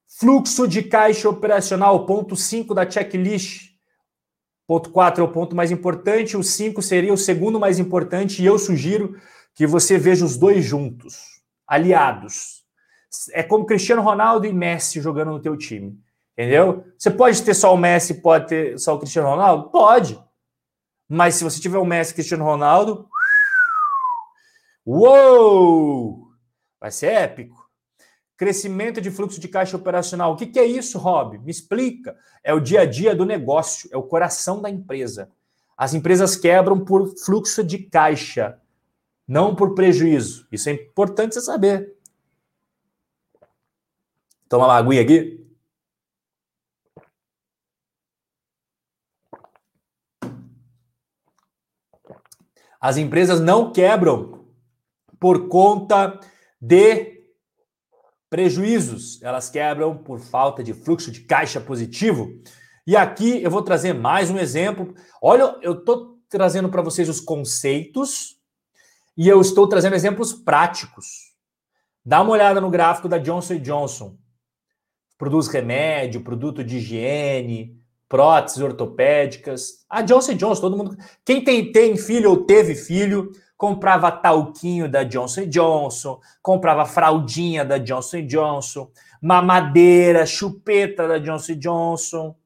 Fluxo de caixa operacional, ponto 5 da checklist. Ponto 4 é o ponto mais importante, o 5 seria o segundo mais importante, e eu sugiro que você veja os dois juntos, aliados. É como Cristiano Ronaldo e Messi jogando no teu time. Entendeu? Você pode ter só o Messi, pode ter só o Cristiano Ronaldo? Pode. Mas se você tiver o Messi e Cristiano Ronaldo, uou! Vai ser épico. Crescimento de fluxo de caixa operacional. O que, que é isso, Rob? Me explica. É o dia a dia do negócio, é o coração da empresa. As empresas quebram por fluxo de caixa, não por prejuízo. Isso é importante você saber. Toma uma aguinha aqui. As empresas não quebram por conta de Prejuízos, elas quebram por falta de fluxo de caixa positivo. E aqui eu vou trazer mais um exemplo. Olha, eu estou trazendo para vocês os conceitos e eu estou trazendo exemplos práticos. Dá uma olhada no gráfico da Johnson Johnson. Produz remédio, produto de higiene, próteses ortopédicas. A Johnson Johnson, todo mundo. Quem tem, tem filho ou teve filho comprava talquinho da Johnson Johnson, comprava fraldinha da Johnson Johnson, mamadeira, chupeta da Johnson Johnson,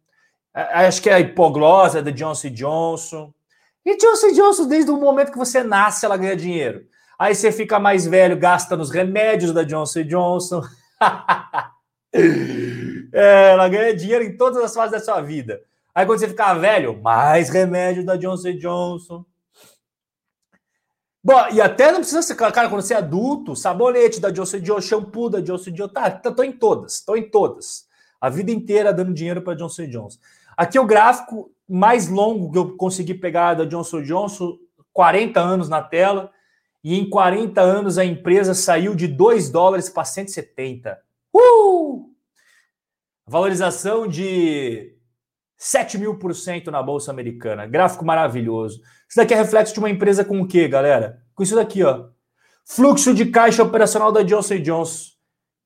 acho que é a hipoglosa da Johnson Johnson. E Johnson Johnson, desde o momento que você nasce, ela ganha dinheiro. Aí você fica mais velho, gasta nos remédios da Johnson Johnson. é, ela ganha dinheiro em todas as fases da sua vida. Aí quando você ficar velho, mais remédio da Johnson Johnson. Bom, e até não precisa ser, cara, quando você é adulto, sabonete da Johnson Johnson, shampoo da Johnson Johnson, tá, tá, tô em todas, tô em todas. A vida inteira dando dinheiro para Johnson Johnson. Aqui é o gráfico mais longo que eu consegui pegar da Johnson Johnson, 40 anos na tela, e em 40 anos a empresa saiu de 2 dólares para 170. Valorização de 7 mil por cento na Bolsa Americana. Gráfico maravilhoso. Isso daqui é reflexo de uma empresa com o quê, galera? Com isso daqui, ó. Fluxo de caixa operacional da Johnson Johnson.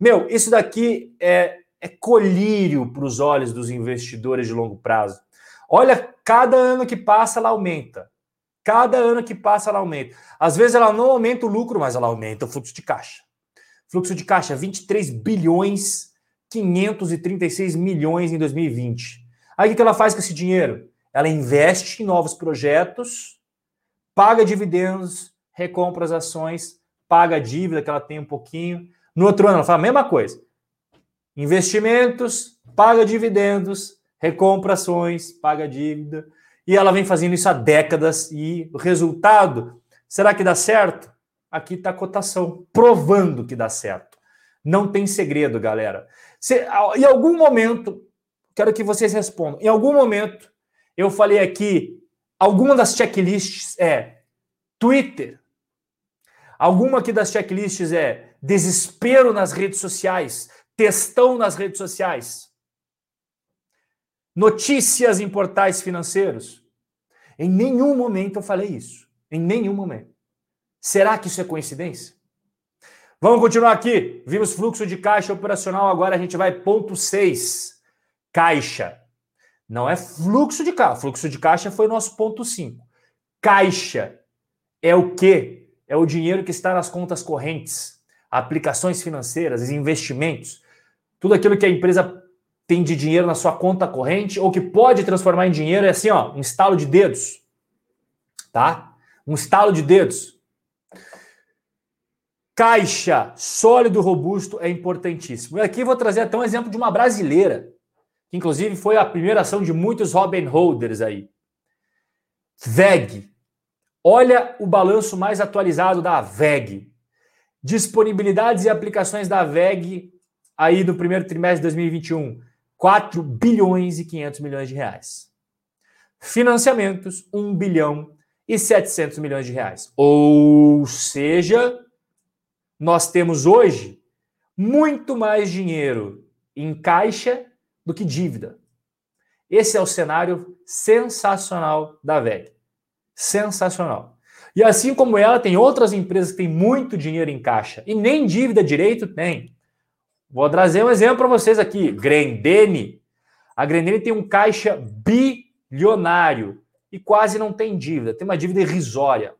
Meu, isso daqui é, é colírio para os olhos dos investidores de longo prazo. Olha, cada ano que passa, ela aumenta. Cada ano que passa, ela aumenta. Às vezes, ela não aumenta o lucro, mas ela aumenta o fluxo de caixa. Fluxo de caixa, 23 bilhões 536 milhões em 2020. Aí o que ela faz com esse dinheiro? Ela investe em novos projetos, paga dividendos, recompra as ações, paga a dívida que ela tem um pouquinho. No outro ano, ela faz a mesma coisa. Investimentos, paga dividendos, recompra ações, paga dívida. E ela vem fazendo isso há décadas e o resultado, será que dá certo? Aqui está a cotação, provando que dá certo. Não tem segredo, galera. Se, em algum momento, quero que vocês respondam. Em algum momento, eu falei aqui, alguma das checklists é Twitter. Alguma aqui das checklists é desespero nas redes sociais, textão nas redes sociais. Notícias em portais financeiros. Em nenhum momento eu falei isso. Em nenhum momento. Será que isso é coincidência? Vamos continuar aqui. Vimos fluxo de caixa operacional, agora a gente vai ponto 6. Caixa. Não é fluxo de caixa. Fluxo de caixa foi nosso ponto 5. Caixa é o quê? É o dinheiro que está nas contas correntes, aplicações financeiras, investimentos, tudo aquilo que a empresa tem de dinheiro na sua conta corrente ou que pode transformar em dinheiro é assim, ó, um estalo de dedos. Tá? Um estalo de dedos. Caixa sólido, robusto é importantíssimo. E aqui vou trazer até um exemplo de uma brasileira, que inclusive foi a primeira ação de muitos Robin Holders aí. VEG. Olha o balanço mais atualizado da VEG. Disponibilidades e aplicações da VEG aí no primeiro trimestre de 2021. 4 bilhões e 500 milhões de reais. Financiamentos, 1 bilhão e 700 milhões de reais. Ou seja, nós temos hoje muito mais dinheiro em caixa do que dívida. Esse é o cenário sensacional da VEG. Sensacional. E assim como ela, tem outras empresas que têm muito dinheiro em caixa e nem dívida direito tem. Vou trazer um exemplo para vocês aqui. Grendene. A Grendene tem um caixa bilionário e quase não tem dívida, tem uma dívida irrisória.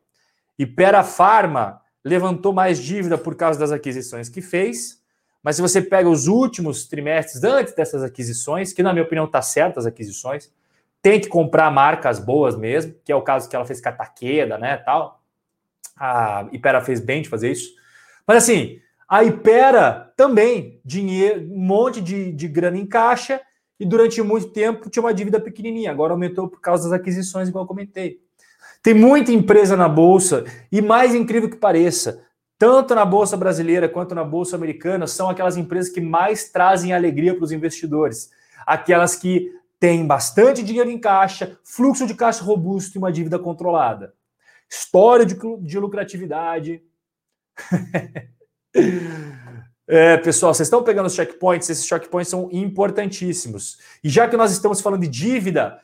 E Pera Pharma levantou mais dívida por causa das aquisições que fez. Mas se você pega os últimos trimestres antes dessas aquisições, que na minha opinião está certo as aquisições, tem que comprar marcas boas mesmo, que é o caso que ela fez com a Taqueda, né, tal. A Ipera fez bem de fazer isso. Mas assim, a Ipera também, dinheiro, um monte de, de grana em caixa, e durante muito tempo tinha uma dívida pequenininha, agora aumentou por causa das aquisições, igual eu comentei. Tem muita empresa na bolsa e mais incrível que pareça, tanto na bolsa brasileira quanto na bolsa americana, são aquelas empresas que mais trazem alegria para os investidores, aquelas que têm bastante dinheiro em caixa, fluxo de caixa robusto e uma dívida controlada. História de, de lucratividade. É, pessoal, vocês estão pegando os checkpoints, esses checkpoints são importantíssimos. E já que nós estamos falando de dívida,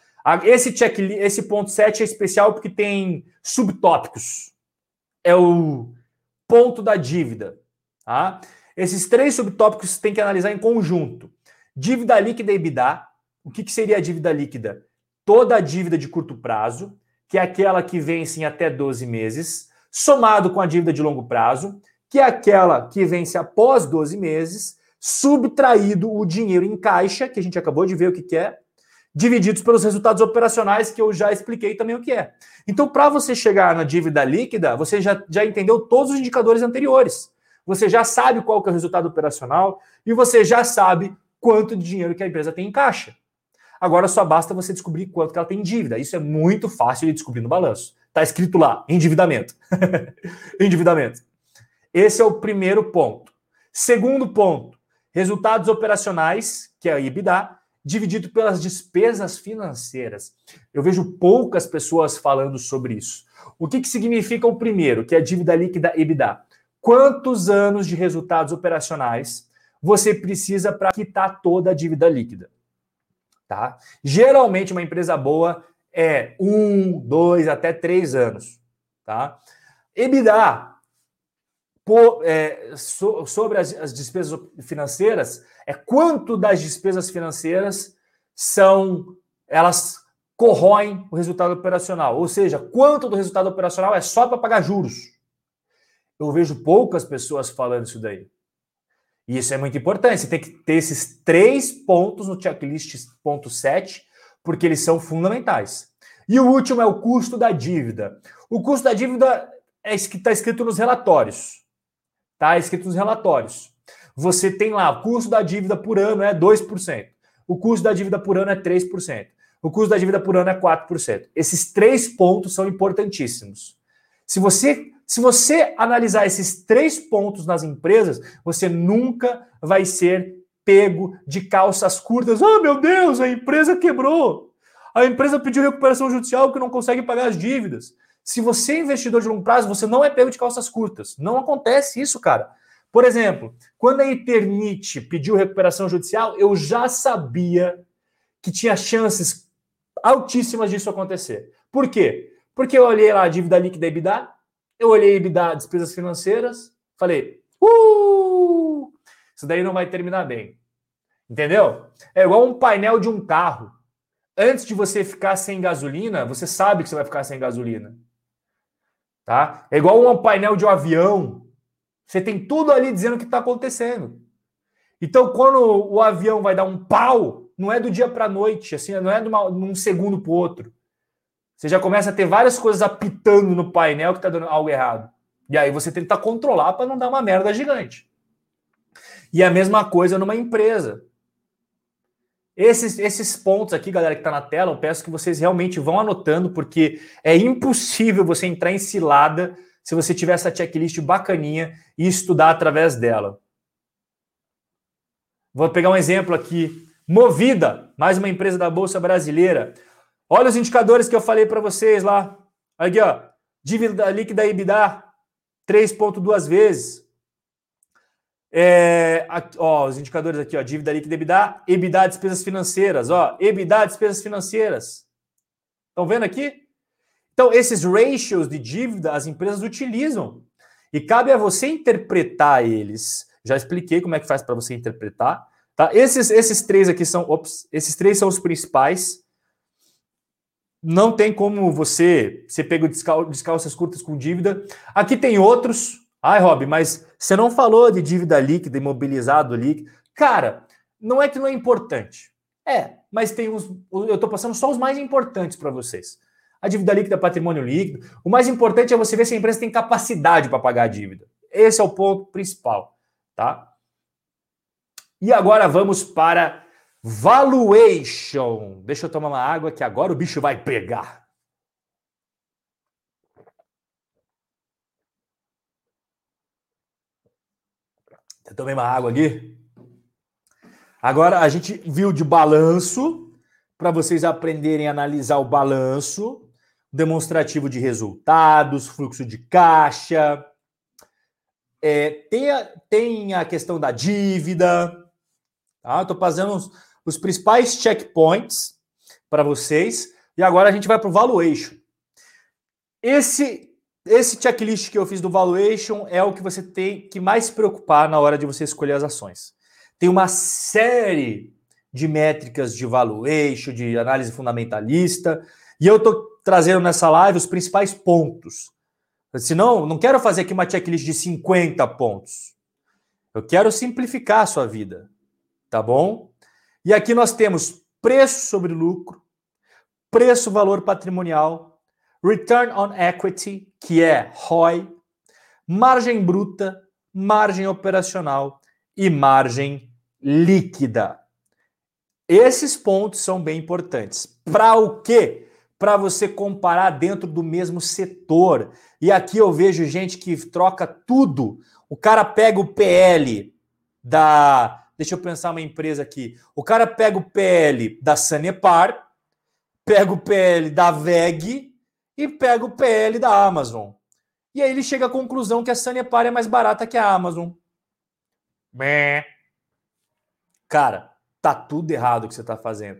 esse check, esse ponto 7 é especial porque tem subtópicos. É o ponto da dívida. Tá? Esses três subtópicos tem que analisar em conjunto. Dívida líquida e EBITDA. O que, que seria a dívida líquida? Toda a dívida de curto prazo, que é aquela que vence em até 12 meses, somado com a dívida de longo prazo, que é aquela que vence após 12 meses, subtraído o dinheiro em caixa, que a gente acabou de ver o que, que é, divididos pelos resultados operacionais, que eu já expliquei também o que é. Então, para você chegar na dívida líquida, você já, já entendeu todos os indicadores anteriores. Você já sabe qual que é o resultado operacional e você já sabe quanto de dinheiro que a empresa tem em caixa. Agora só basta você descobrir quanto que ela tem em dívida. Isso é muito fácil de descobrir no balanço. Está escrito lá, endividamento. endividamento. Esse é o primeiro ponto. Segundo ponto, resultados operacionais, que é a EBITDA, dividido pelas despesas financeiras. Eu vejo poucas pessoas falando sobre isso. O que, que significa o primeiro, que é a dívida líquida EBITDA? Quantos anos de resultados operacionais você precisa para quitar toda a dívida líquida? Tá? Geralmente, uma empresa boa é um, dois, até três anos. Tá? EBITDA, por, é, so, sobre as, as despesas financeiras, é quanto das despesas financeiras são elas corroem o resultado operacional. Ou seja, quanto do resultado operacional é só para pagar juros. Eu vejo poucas pessoas falando isso daí. E isso é muito importante. Você tem que ter esses três pontos no checklist ponto 7, porque eles são fundamentais. E o último é o custo da dívida. O custo da dívida é está escrito nos relatórios. Está escrito nos relatórios. Você tem lá, o custo da dívida por ano é 2%. O custo da dívida por ano é 3%. O custo da dívida por ano é 4%. Esses três pontos são importantíssimos. Se você, se você analisar esses três pontos nas empresas, você nunca vai ser pego de calças curtas. Oh, meu Deus, a empresa quebrou. A empresa pediu recuperação judicial porque não consegue pagar as dívidas. Se você é investidor de longo prazo, você não é pego de calças curtas. Não acontece isso, cara. Por exemplo, quando a Eternite pediu recuperação judicial, eu já sabia que tinha chances altíssimas disso acontecer. Por quê? Porque eu olhei lá a dívida líquida EBITDA, eu olhei EBITDA, despesas financeiras, falei, uh, isso daí não vai terminar bem. Entendeu? É igual um painel de um carro. Antes de você ficar sem gasolina, você sabe que você vai ficar sem gasolina. Tá? É igual um painel de um avião. Você tem tudo ali dizendo o que está acontecendo. Então, quando o avião vai dar um pau, não é do dia para a noite, assim, não é de, uma, de um segundo para o outro. Você já começa a ter várias coisas apitando no painel que está dando algo errado. E aí você tenta controlar para não dar uma merda gigante. E a mesma coisa numa empresa. Esses, esses pontos aqui, galera, que está na tela, eu peço que vocês realmente vão anotando, porque é impossível você entrar em cilada se você tiver essa checklist bacaninha e estudar através dela. Vou pegar um exemplo aqui Movida, mais uma empresa da Bolsa Brasileira. Olha os indicadores que eu falei para vocês lá. Aqui, ó. Dívida líquida EBITDA, 3,2 vezes. É, ó, os indicadores aqui, ó. Dívida líquida EBITDA, EBITDA despesas financeiras, ó. EBITDA despesas financeiras. Estão vendo aqui? Então, esses ratios de dívida as empresas utilizam. E cabe a você interpretar eles. Já expliquei como é que faz para você interpretar. Tá? Esses, esses três aqui são, ops, esses três são os principais. Não tem como você ser pego descalças curtas com dívida. Aqui tem outros. Ai, Rob, mas você não falou de dívida líquida, imobilizado líquido. Cara, não é que não é importante. É, mas tem uns. Eu estou passando só os mais importantes para vocês. A dívida líquida, patrimônio líquido. O mais importante é você ver se a empresa tem capacidade para pagar a dívida. Esse é o ponto principal, tá? E agora vamos para valuation. Deixa eu tomar uma água que agora o bicho vai pegar. Eu tomei uma água aqui. Agora a gente viu de balanço para vocês aprenderem a analisar o balanço, demonstrativo de resultados, fluxo de caixa. É, tem, a, tem a questão da dívida, Tá? Estou fazendo os, os principais checkpoints para vocês. E agora a gente vai para o valuation. Esse, esse checklist que eu fiz do valuation é o que você tem que mais se preocupar na hora de você escolher as ações. Tem uma série de métricas de valuation, de análise fundamentalista, e eu estou trazendo nessa live os principais pontos. Senão, não quero fazer aqui uma checklist de 50 pontos. Eu quero simplificar a sua vida tá bom? E aqui nós temos preço sobre lucro, preço valor patrimonial, return on equity, que é ROI, margem bruta, margem operacional e margem líquida. Esses pontos são bem importantes. Para o quê? Para você comparar dentro do mesmo setor. E aqui eu vejo gente que troca tudo. O cara pega o PL da Deixa eu pensar uma empresa aqui. O cara pega o PL da Sanepar, pega o PL da VEG e pega o PL da Amazon. E aí ele chega à conclusão que a Sanepar é mais barata que a Amazon. Cara, tá tudo errado o que você está fazendo.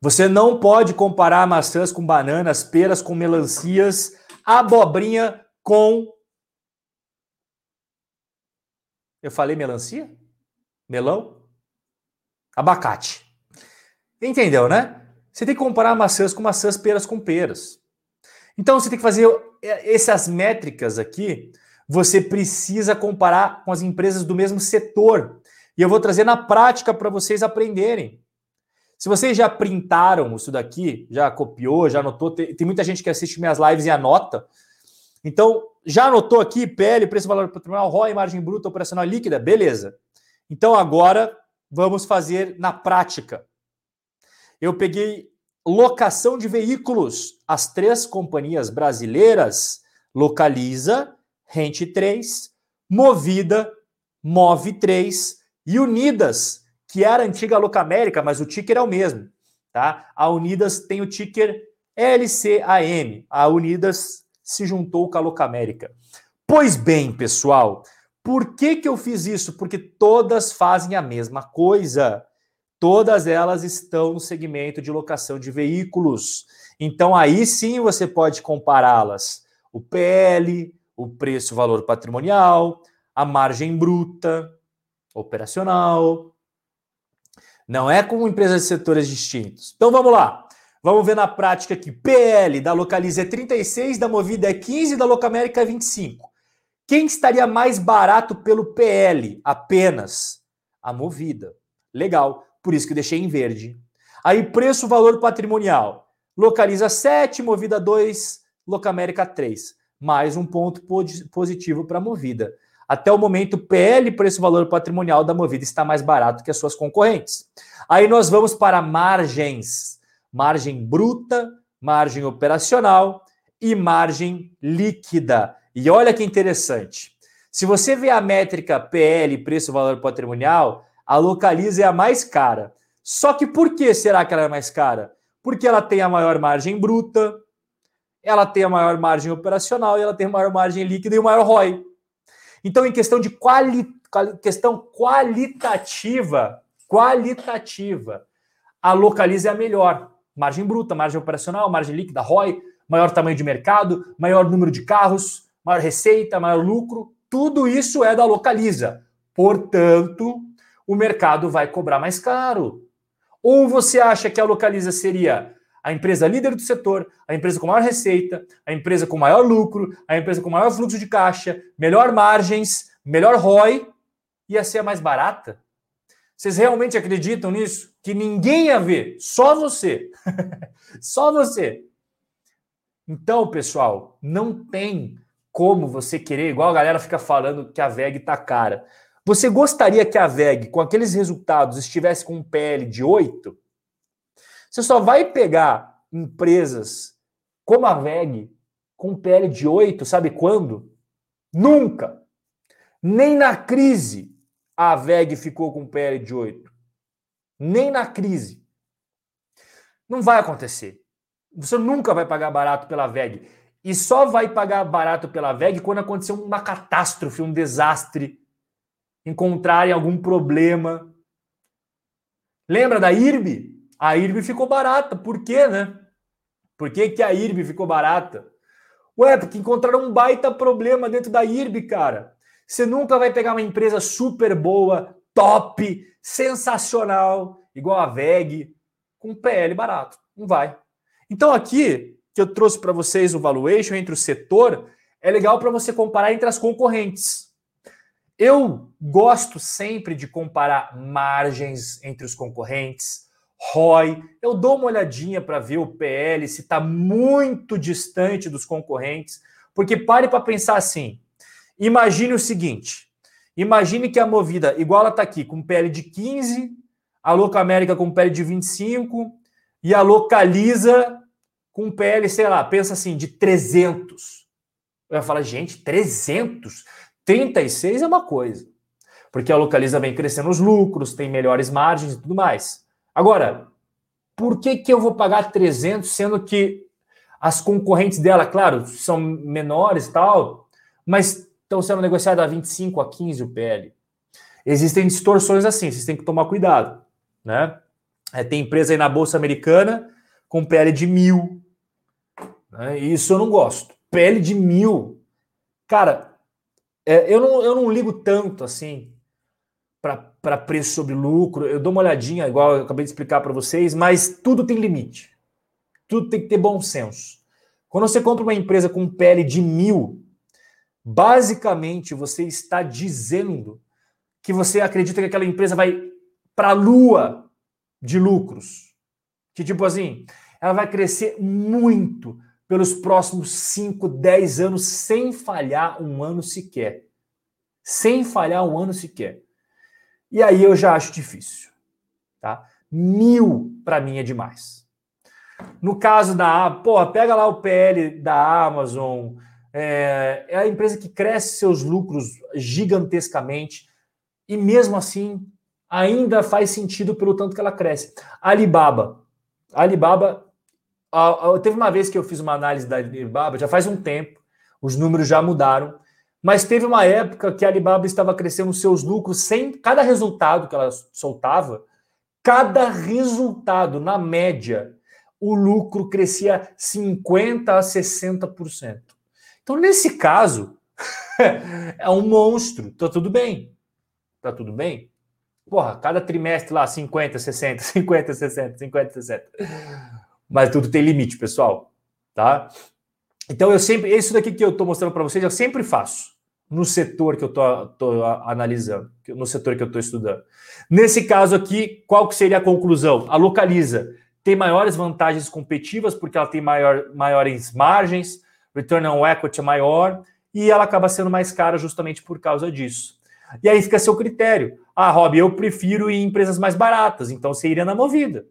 Você não pode comparar maçãs com bananas, peras com melancias, abobrinha com. Eu falei melancia? Melão? Abacate. Entendeu, né? Você tem que comparar maçãs com maçãs, peras com peras. Então você tem que fazer essas métricas aqui, você precisa comparar com as empresas do mesmo setor. E eu vou trazer na prática para vocês aprenderem. Se vocês já printaram isso daqui, já copiou, já anotou, tem, tem, muita gente que assiste minhas lives e anota. Então, já anotou aqui PL, preço valor patrimonial, ROI, margem bruta, operacional líquida, beleza. Então agora vamos fazer na prática. Eu peguei locação de veículos. As três companhias brasileiras, Localiza, Rente 3, Movida, Move 3 e Unidas, que era a antiga Locamérica, mas o ticker é o mesmo. Tá? A Unidas tem o ticker LCAM. A Unidas se juntou com a Locamérica. Pois bem, pessoal, por que, que eu fiz isso? Porque todas fazem a mesma coisa. Todas elas estão no segmento de locação de veículos. Então aí sim você pode compará-las. O PL, o preço-valor patrimonial, a margem bruta, operacional, não é com empresas de setores distintos. Então vamos lá. Vamos ver na prática aqui. PL da Localiza é 36, da Movida é 15, da Locamérica é 25. Quem estaria mais barato pelo PL apenas? A Movida. Legal. Por isso que eu deixei em verde. Aí preço valor patrimonial. Localiza 7, Movida 2, Locamérica 3. Mais um ponto positivo para a Movida. Até o momento, PL, preço valor patrimonial da Movida, está mais barato que as suas concorrentes. Aí nós vamos para margens. Margem bruta, margem operacional e margem líquida. E olha que interessante. Se você vê a métrica PL, preço valor patrimonial, a Localiza é a mais cara. Só que por que será que ela é mais cara? Porque ela tem a maior margem bruta, ela tem a maior margem operacional e ela tem a maior margem líquida e o maior ROI. Então, em questão de quali, questão qualitativa, qualitativa, a Localiza é a melhor. Margem bruta, margem operacional, margem líquida, ROI, maior tamanho de mercado, maior número de carros, maior receita, maior lucro, tudo isso é da Localiza. Portanto, o mercado vai cobrar mais caro. Ou você acha que a Localiza seria a empresa líder do setor, a empresa com maior receita, a empresa com maior lucro, a empresa com maior fluxo de caixa, melhor margens, melhor ROI, ia ser a mais barata? Vocês realmente acreditam nisso? Que ninguém ia ver, só você. só você. Então, pessoal, não tem como você querer, igual a galera fica falando que a VEG tá cara. Você gostaria que a VEG, com aqueles resultados, estivesse com um PL de 8? Você só vai pegar empresas como a VEG com PL de 8, sabe quando? Nunca. Nem na crise a VEG ficou com PL de 8. Nem na crise. Não vai acontecer. Você nunca vai pagar barato pela VEG. E só vai pagar barato pela VEG quando acontecer uma catástrofe, um desastre, encontrarem algum problema. Lembra da IRB? A IRB ficou barata. Por quê, né? Por que, que a IRB ficou barata? Ué, porque encontraram um baita problema dentro da IRB, cara. Você nunca vai pegar uma empresa super boa, top, sensacional, igual a VEG, com PL barato. Não vai. Então aqui, que eu trouxe para vocês o valuation entre o setor, é legal para você comparar entre as concorrentes. Eu gosto sempre de comparar margens entre os concorrentes, ROI. Eu dou uma olhadinha para ver o PL se está muito distante dos concorrentes, porque pare para pensar assim. Imagine o seguinte: imagine que a Movida, igual ela está aqui, com PL de 15, a Loca América com PL de 25 e a Localiza com PL, sei lá, pensa assim, de 300. Eu ia falar, gente, 300? 36 é uma coisa. Porque a Localiza vem crescendo os lucros, tem melhores margens e tudo mais. Agora, por que, que eu vou pagar 300, sendo que as concorrentes dela, claro, são menores e tal, mas estão sendo negociadas a 25, a 15 o PL? Existem distorções assim, vocês têm que tomar cuidado, né? É, tem empresa aí na Bolsa Americana com PL de mil. Né? Isso eu não gosto. PL de mil. Cara, é, eu, não, eu não ligo tanto assim para para preço sobre lucro. Eu dou uma olhadinha, igual eu acabei de explicar para vocês, mas tudo tem limite. Tudo tem que ter bom senso. Quando você compra uma empresa com PL de mil, basicamente você está dizendo que você acredita que aquela empresa vai para a lua de lucros. Que tipo assim, ela vai crescer muito pelos próximos 5, 10 anos sem falhar um ano sequer. Sem falhar um ano sequer. E aí eu já acho difícil. Tá? Mil para mim é demais. No caso da pô, pega lá o PL da Amazon, é, é a empresa que cresce seus lucros gigantescamente e mesmo assim ainda faz sentido pelo tanto que ela cresce. Alibaba. Alibaba, a, a, teve uma vez que eu fiz uma análise da Alibaba, já faz um tempo, os números já mudaram, mas teve uma época que a Alibaba estava crescendo seus lucros sem cada resultado que ela soltava, cada resultado, na média, o lucro crescia 50% a 60%. Então, nesse caso, é um monstro. Tá tudo bem. Tá tudo bem? Porra, cada trimestre lá, 50, 60, 50, 60, 50, 60. Mas tudo tem limite, pessoal. Tá? Então, eu sempre. Isso daqui que eu estou mostrando para vocês, eu sempre faço no setor que eu estou analisando, no setor que eu estou estudando. Nesse caso aqui, qual que seria a conclusão? A localiza tem maiores vantagens competitivas porque ela tem maior, maiores margens, return on equity é maior e ela acaba sendo mais cara justamente por causa disso. E aí fica seu critério. Ah, Rob, eu prefiro ir em empresas mais baratas, então você iria na Movida.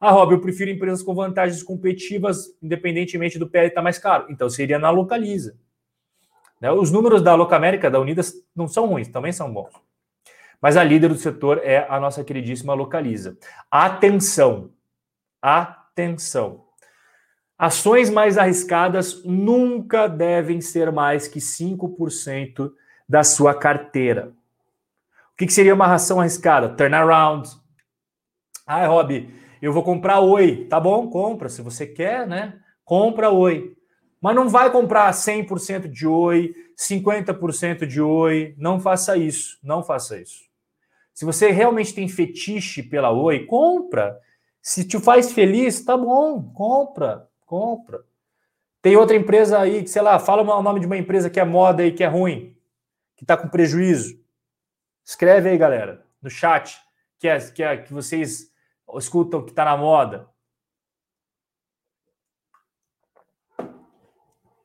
Ah, Rob, eu prefiro empresas com vantagens competitivas, independentemente do PL estar tá mais caro. Então você iria na Localiza. Né? Os números da Locamérica, da Unidas, não são ruins, também são bons. Mas a líder do setor é a nossa queridíssima Localiza. Atenção! Atenção! Ações mais arriscadas nunca devem ser mais que 5% da sua carteira. O que, seria uma ação arriscada? Turnaround. Ah, Rob, eu vou comprar Oi. Tá bom, compra. Se você quer, né? Compra Oi. Mas não vai comprar 100% de Oi, 50% de Oi. Não faça isso. Não faça isso. Se você realmente tem fetiche pela Oi, compra. Se te faz feliz, tá bom, compra, compra. Tem outra empresa aí que, sei lá, fala o nome de uma empresa que é moda e que é ruim, que está com prejuízo. Escreve aí, galera, no chat, que é que, é, que vocês escutam que está na moda.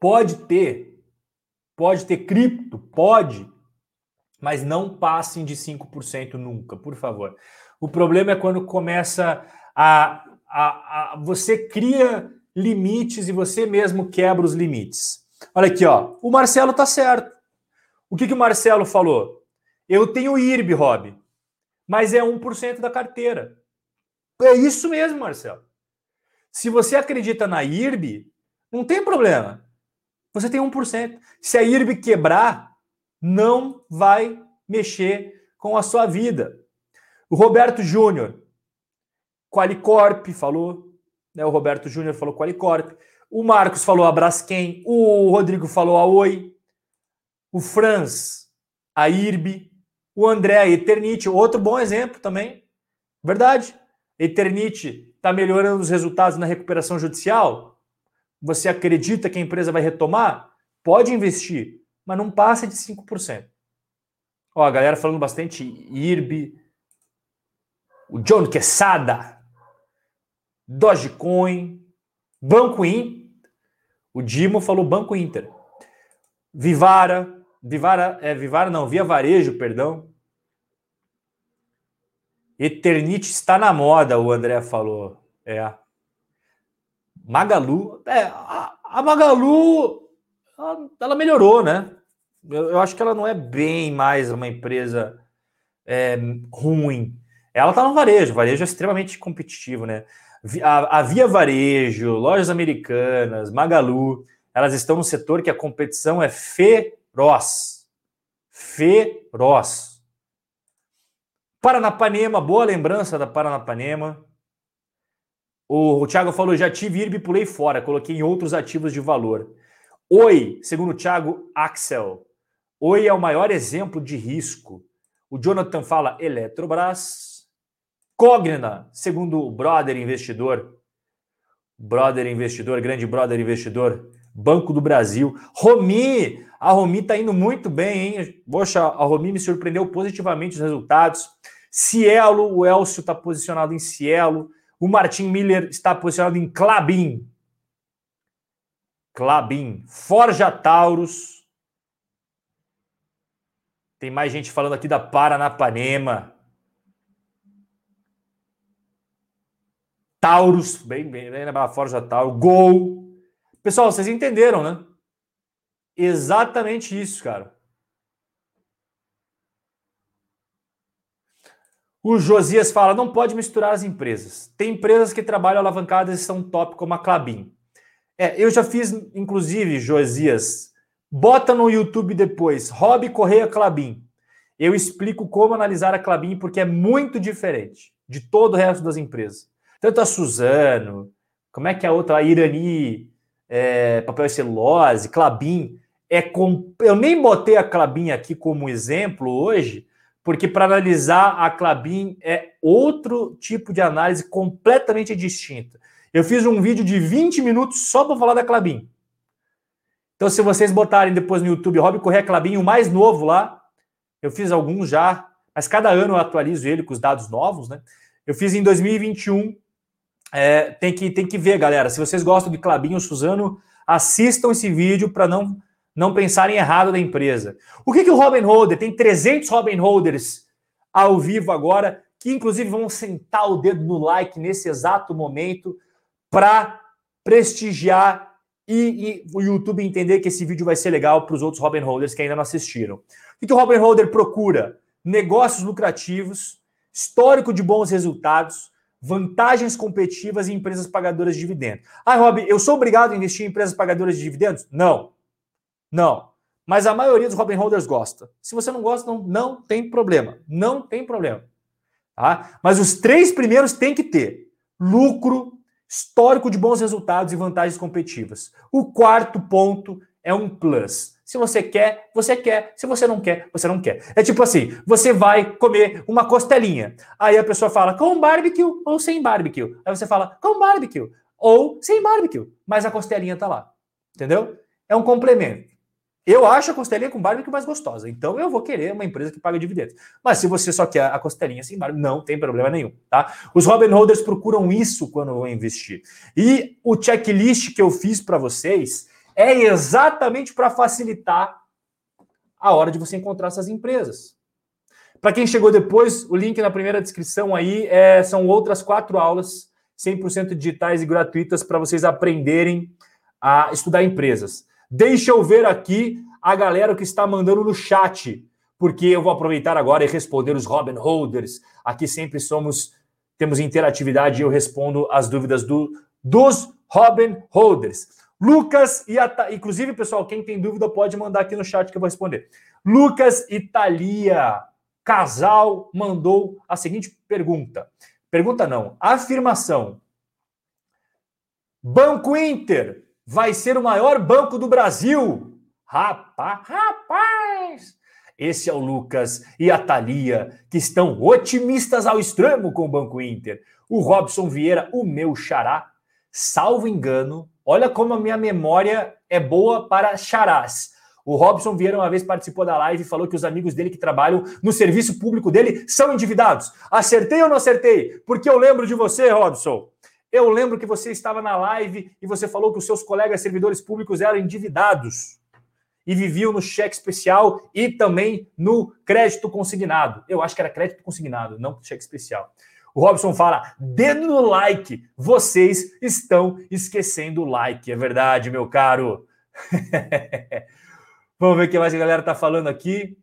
Pode ter, pode ter cripto, pode, mas não passem de 5% nunca, por favor. O problema é quando começa a, a, a, você cria limites e você mesmo quebra os limites. Olha aqui, ó. O Marcelo tá certo. O que, que o Marcelo falou? Eu tenho IRB, Rob, mas é 1% da carteira. É isso mesmo, Marcelo. Se você acredita na IRB, não tem problema. Você tem 1%. Se a IRB quebrar, não vai mexer com a sua vida. O Roberto Júnior, Qualicorp falou, né? O Roberto Júnior falou Qualicorp. O Marcos falou a Braskem. O Rodrigo falou a Oi. O Franz, a IRB. O André, a Eternite. Outro bom exemplo também. Verdade. Eternite está melhorando os resultados na recuperação judicial? Você acredita que a empresa vai retomar? Pode investir, mas não passa de 5%. Ó, a galera falando bastante IRB. O John Quesada, Dogecoin, Banco Inter. O Dimo falou Banco Inter. Vivara, Vivara, é Vivara não, Via Varejo, perdão. Eternite está na moda, o André falou. É. Magalu, é, a, a Magalu, ela, ela, melhorou, né? Eu, eu, acho que ela não é bem mais uma empresa é, ruim. Ela está no varejo, o varejo é extremamente competitivo, né? a, a Via Varejo, lojas americanas, Magalu, elas estão no setor que a competição é feroz. Feroz. Paranapanema, boa lembrança da Paranapanema. O, Thiago falou: já tive IRB e pulei fora, coloquei em outros ativos de valor. Oi, segundo o Thiago Axel, Oi é o maior exemplo de risco. O Jonathan fala Eletrobras. Cogna, segundo o brother investidor, brother investidor, grande brother investidor, Banco do Brasil. Romi, a Romi está indo muito bem, hein? Poxa, a Romi me surpreendeu positivamente os resultados. Cielo, o Elcio está posicionado em Cielo. O Martin Miller está posicionado em Clabin. Clabin. Forja Taurus. Tem mais gente falando aqui da Paranapanema. Taurus, bem, bem, bem na Forja Taurus. Gol. Pessoal, vocês entenderam, né? Exatamente isso, cara. O Josias fala: não pode misturar as empresas. Tem empresas que trabalham alavancadas e são top, como a Clabin. É, eu já fiz, inclusive, Josias, bota no YouTube depois, Rob Correia Clabin. Eu explico como analisar a Clabin, porque é muito diferente de todo o resto das empresas. Tanto a Suzano, como é que é a outra, a Irani, é, papel e celulose, Clabin. É com... Eu nem botei a Clabin aqui como exemplo hoje, porque para analisar a Clabin é outro tipo de análise completamente distinta. Eu fiz um vídeo de 20 minutos só para falar da Clabin. Então, se vocês botarem depois no YouTube Rob Correia Clabin, o mais novo lá, eu fiz alguns já, mas cada ano eu atualizo ele com os dados novos, né? Eu fiz em 2021. É, tem, que, tem que ver, galera. Se vocês gostam de Clabin ou Suzano, assistam esse vídeo para não não pensarem errado da empresa. O que, que o Robin Holder? Tem 300 Robin Holders ao vivo agora, que inclusive vão sentar o dedo no like nesse exato momento para prestigiar e, e, o YouTube entender que esse vídeo vai ser legal para os outros Robin Holders que ainda não assistiram. O que, que o Robin Holder procura? Negócios lucrativos, histórico de bons resultados, vantagens competitivas e empresas pagadoras de dividendos. Ah, Rob, eu sou obrigado a investir em empresas pagadoras de dividendos? Não. Não. Mas a maioria dos Robin Holders gosta. Se você não gosta, não, não tem problema. Não tem problema. Tá? Mas os três primeiros tem que ter lucro, histórico de bons resultados e vantagens competitivas. O quarto ponto é um plus. Se você quer, você quer. Se você não quer, você não quer. É tipo assim: você vai comer uma costelinha. Aí a pessoa fala com barbecue ou sem barbecue. Aí você fala com barbecue ou sem barbecue. Mas a costelinha tá lá. Entendeu? É um complemento. Eu acho a costelinha com barbecue mais gostosa. Então eu vou querer uma empresa que paga dividendos. Mas se você só quer a costelinha sem barbecue, não tem problema nenhum, tá? Os Robin Holders procuram isso quando vão investir. E o checklist que eu fiz para vocês é exatamente para facilitar a hora de você encontrar essas empresas. Para quem chegou depois, o link na primeira descrição aí é, são outras quatro aulas 100% digitais e gratuitas para vocês aprenderem a estudar empresas. Deixa eu ver aqui a galera que está mandando no chat, porque eu vou aproveitar agora e responder os Robin Holders. Aqui sempre somos, temos interatividade e eu respondo as dúvidas do, dos Robin Holders. Lucas e a, inclusive, pessoal, quem tem dúvida pode mandar aqui no chat que eu vou responder. Lucas Italia, casal, mandou a seguinte pergunta. Pergunta não, afirmação. Banco Inter vai ser o maior banco do Brasil. Rapaz, rapaz! Esse é o Lucas e a Thalia, que estão otimistas ao extremo com o Banco Inter. O Robson Vieira, o meu xará, salvo engano, olha como a minha memória é boa para charás. O Robson Vieira uma vez participou da live e falou que os amigos dele que trabalham no serviço público dele são endividados. Acertei ou não acertei? Porque eu lembro de você, Robson. Eu lembro que você estava na live e você falou que os seus colegas servidores públicos eram endividados e viviam no cheque especial e também no crédito consignado. Eu acho que era crédito consignado, não cheque especial. O Robson fala: dedo no like, vocês estão esquecendo o like. É verdade, meu caro. Vamos ver o que mais a galera tá falando aqui.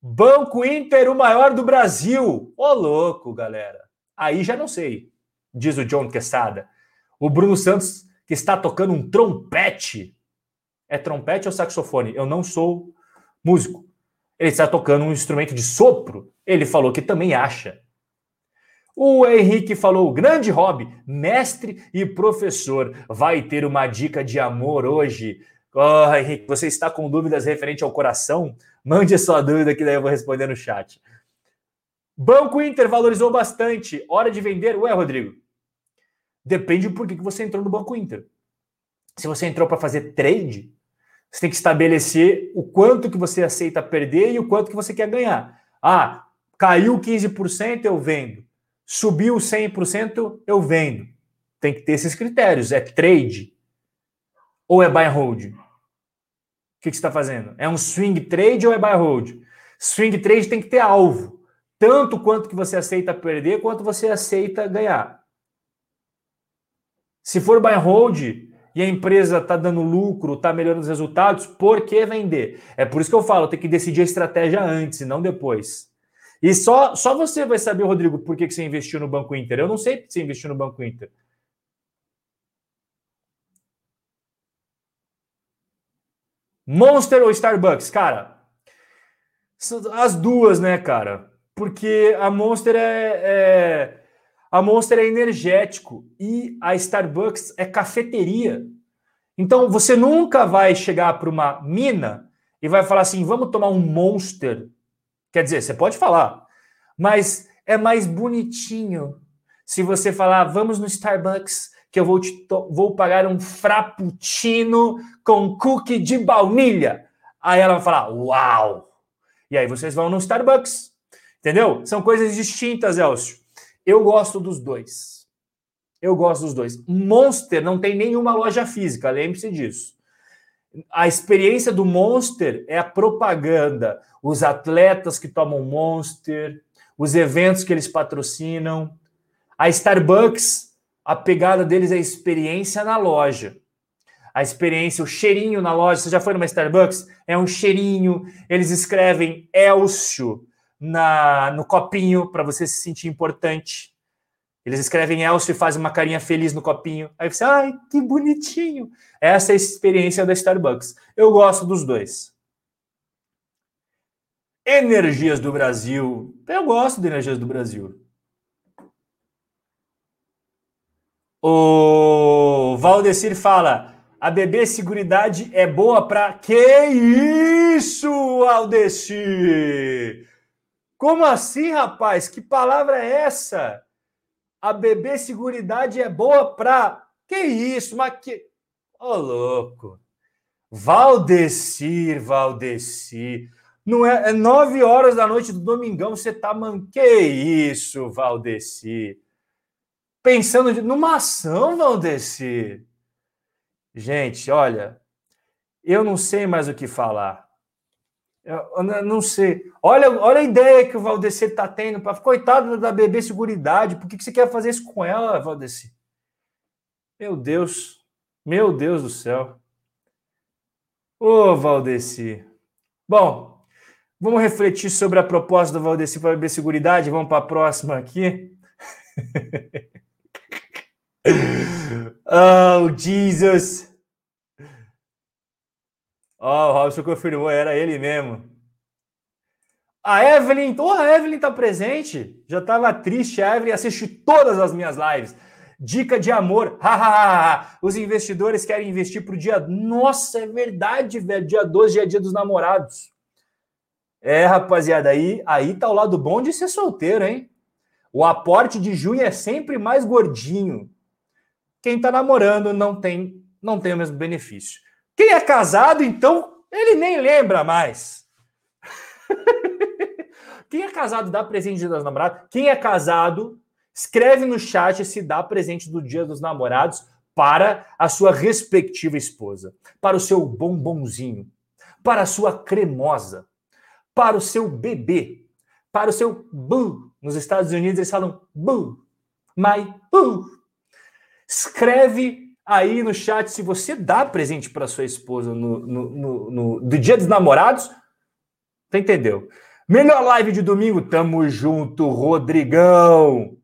Banco Inter, o maior do Brasil. Ô, louco, galera. Aí já não sei diz o John Quesada. O Bruno Santos, que está tocando um trompete. É trompete ou saxofone? Eu não sou músico. Ele está tocando um instrumento de sopro. Ele falou que também acha. O Henrique falou: grande hobby, mestre e professor. Vai ter uma dica de amor hoje. Oh, Henrique, você está com dúvidas referente ao coração? Mande a sua dúvida que daí eu vou responder no chat. Banco Inter valorizou bastante. Hora de vender? Ué, Rodrigo. Depende do porquê que você entrou no Banco Inter. Se você entrou para fazer trade, você tem que estabelecer o quanto que você aceita perder e o quanto que você quer ganhar. Ah, caiu 15%, eu vendo. Subiu 100%, eu vendo. Tem que ter esses critérios. É trade ou é buy and hold? O que, que você está fazendo? É um swing trade ou é buy and hold? Swing trade tem que ter alvo. Tanto quanto que você aceita perder, quanto você aceita ganhar. Se for buy hold e a empresa está dando lucro, está melhorando os resultados, por que vender? É por isso que eu falo, tem que decidir a estratégia antes e não depois. E só, só você vai saber, Rodrigo, por que, que você investiu no Banco Inter. Eu não sei que você investiu no Banco Inter. Monster ou Starbucks? Cara, as duas, né, cara? Porque a Monster é, é a Monster é energético e a Starbucks é cafeteria. Então você nunca vai chegar para uma mina e vai falar assim: vamos tomar um Monster. Quer dizer, você pode falar, mas é mais bonitinho se você falar: vamos no Starbucks que eu vou, te vou pagar um frappuccino com cookie de baunilha. Aí ela vai falar: uau! E aí vocês vão no Starbucks. Entendeu? São coisas distintas, Elcio. Eu gosto dos dois. Eu gosto dos dois. Monster não tem nenhuma loja física, lembre-se disso. A experiência do Monster é a propaganda, os atletas que tomam Monster, os eventos que eles patrocinam. A Starbucks, a pegada deles é a experiência na loja. A experiência, o cheirinho na loja. Você já foi numa Starbucks? É um cheirinho. Eles escrevem Elcio na, no copinho para você se sentir importante. Eles escrevem Elcio e fazem uma carinha feliz no copinho. Aí você, ai, que bonitinho. Essa é a experiência da Starbucks. Eu gosto dos dois. Energias do Brasil. Eu gosto de Energias do Brasil. O Valdecir fala: a bebê Seguridade é boa para. Que isso, Valdecir? Como assim, rapaz? Que palavra é essa? A bebê seguridade é boa pra. Que isso? Mas que. Ô, oh, louco. Valdecir, Valdecir. Não é, é nove horas da noite do domingão, você tá, man... Que isso, Valdecir? Pensando de... numa ação, Valdecir. Gente, olha, eu não sei mais o que falar. Eu não sei. Olha, olha a ideia que o Valdeci está tendo. Pra... Coitado da bebê seguridade. Por que, que você quer fazer isso com ela, Valdeci? Meu Deus. Meu Deus do céu. Ô, Valdeci. Bom, vamos refletir sobre a proposta do Valdeci para a seguridade. Vamos para a próxima aqui. oh, Jesus. Ó, oh, o Robson confirmou, era ele mesmo. A Evelyn, oh, a Evelyn tá presente. Já tava triste, a Evelyn assiste todas as minhas lives. Dica de amor. Os investidores querem investir pro dia. Nossa, é verdade, velho. Dia 12 é dia dos namorados. É, rapaziada, aí, aí tá o lado bom de ser solteiro, hein? O aporte de junho é sempre mais gordinho. Quem tá namorando não tem, não tem o mesmo benefício. Quem é casado, então, ele nem lembra mais. Quem é casado dá presente dia dos namorados. Quem é casado, escreve no chat se dá presente do dia dos namorados para a sua respectiva esposa, para o seu bombonzinho, para a sua cremosa, para o seu bebê, para o seu boo. Nos Estados Unidos eles falam boo, my boo. Escreve aí no chat se você dá presente para sua esposa no, no, no, no, do Dia dos Namorados. Você entendeu? Melhor live de domingo. Tamo junto, Rodrigão.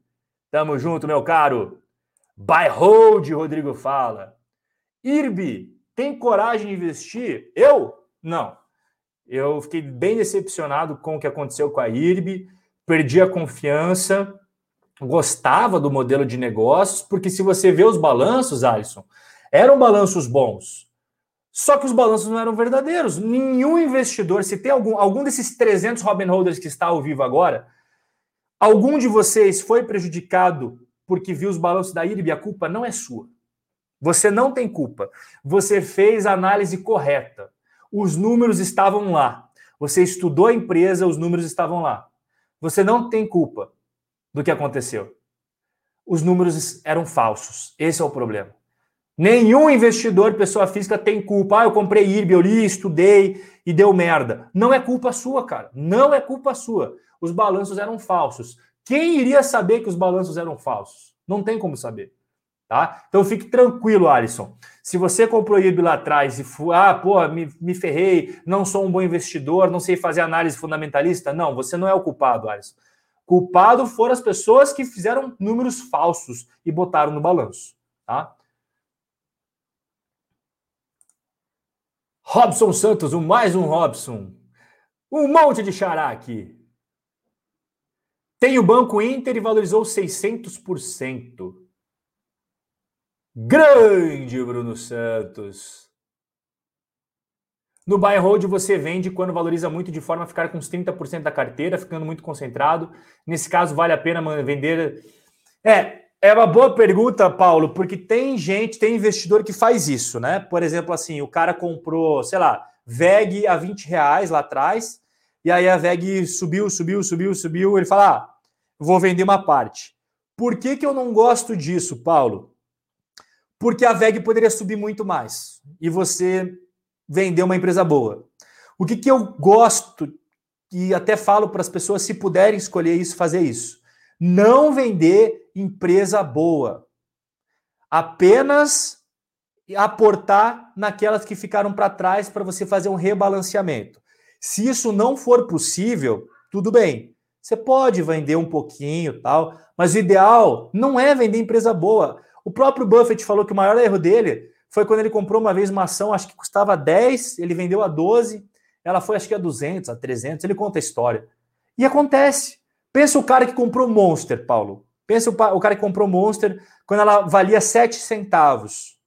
Tamo junto, meu caro. Buy hold, Rodrigo fala. Irbi, tem coragem de investir? Eu? Não. Eu fiquei bem decepcionado com o que aconteceu com a IRB, perdi a confiança gostava do modelo de negócios, porque se você vê os balanços, Alisson, eram balanços bons. Só que os balanços não eram verdadeiros. Nenhum investidor, se tem algum, algum desses 300 Robin Holders que está ao vivo agora, Algum de vocês foi prejudicado porque viu os balanços da IRB? A culpa não é sua. Você não tem culpa. Você fez a análise correta. Os números estavam lá. Você estudou a empresa, os números estavam lá. Você não tem culpa do que aconteceu. Os números eram falsos. Esse é o problema. Nenhum investidor, pessoa física, tem culpa. Ah, eu comprei IRB, eu li, estudei e deu merda. Não é culpa sua, cara. Não é culpa sua. Os balanços eram falsos. Quem iria saber que os balanços eram falsos? Não tem como saber. Tá? Então fique tranquilo, Alisson. Se você comprou IRB lá atrás e ah, pô, me, me ferrei, não sou um bom investidor, não sei fazer análise fundamentalista, não, você não é o culpado, Alisson. Culpado foram as pessoas que fizeram números falsos e botaram no balanço, tá? Robson Santos, um mais um Robson. Um monte de xará aqui. Tem o Banco Inter e valorizou 600%. Grande Bruno Santos. No buy hold você vende quando valoriza muito de forma a ficar com uns 30% da carteira, ficando muito concentrado. Nesse caso, vale a pena vender. É, é uma boa pergunta, Paulo, porque tem gente, tem investidor que faz isso, né? Por exemplo, assim, o cara comprou, sei lá, VEG a 20 reais lá atrás, e aí a VEG subiu, subiu, subiu, subiu. Ele fala: ah, vou vender uma parte. Por que, que eu não gosto disso, Paulo? Porque a VEG poderia subir muito mais e você vender uma empresa boa. O que, que eu gosto e até falo para as pessoas, se puderem escolher isso, fazer isso. Não vender empresa boa. Apenas aportar naquelas que ficaram para trás para você fazer um rebalanceamento. Se isso não for possível, tudo bem. Você pode vender um pouquinho, tal, mas o ideal não é vender empresa boa. O próprio Buffett falou que o maior erro dele foi quando ele comprou uma vez uma ação, acho que custava 10, ele vendeu a 12, ela foi acho que a 200, a 300, ele conta a história. E acontece. Pensa o cara que comprou Monster, Paulo. Pensa o, cara que comprou Monster quando ela valia 7 centavos,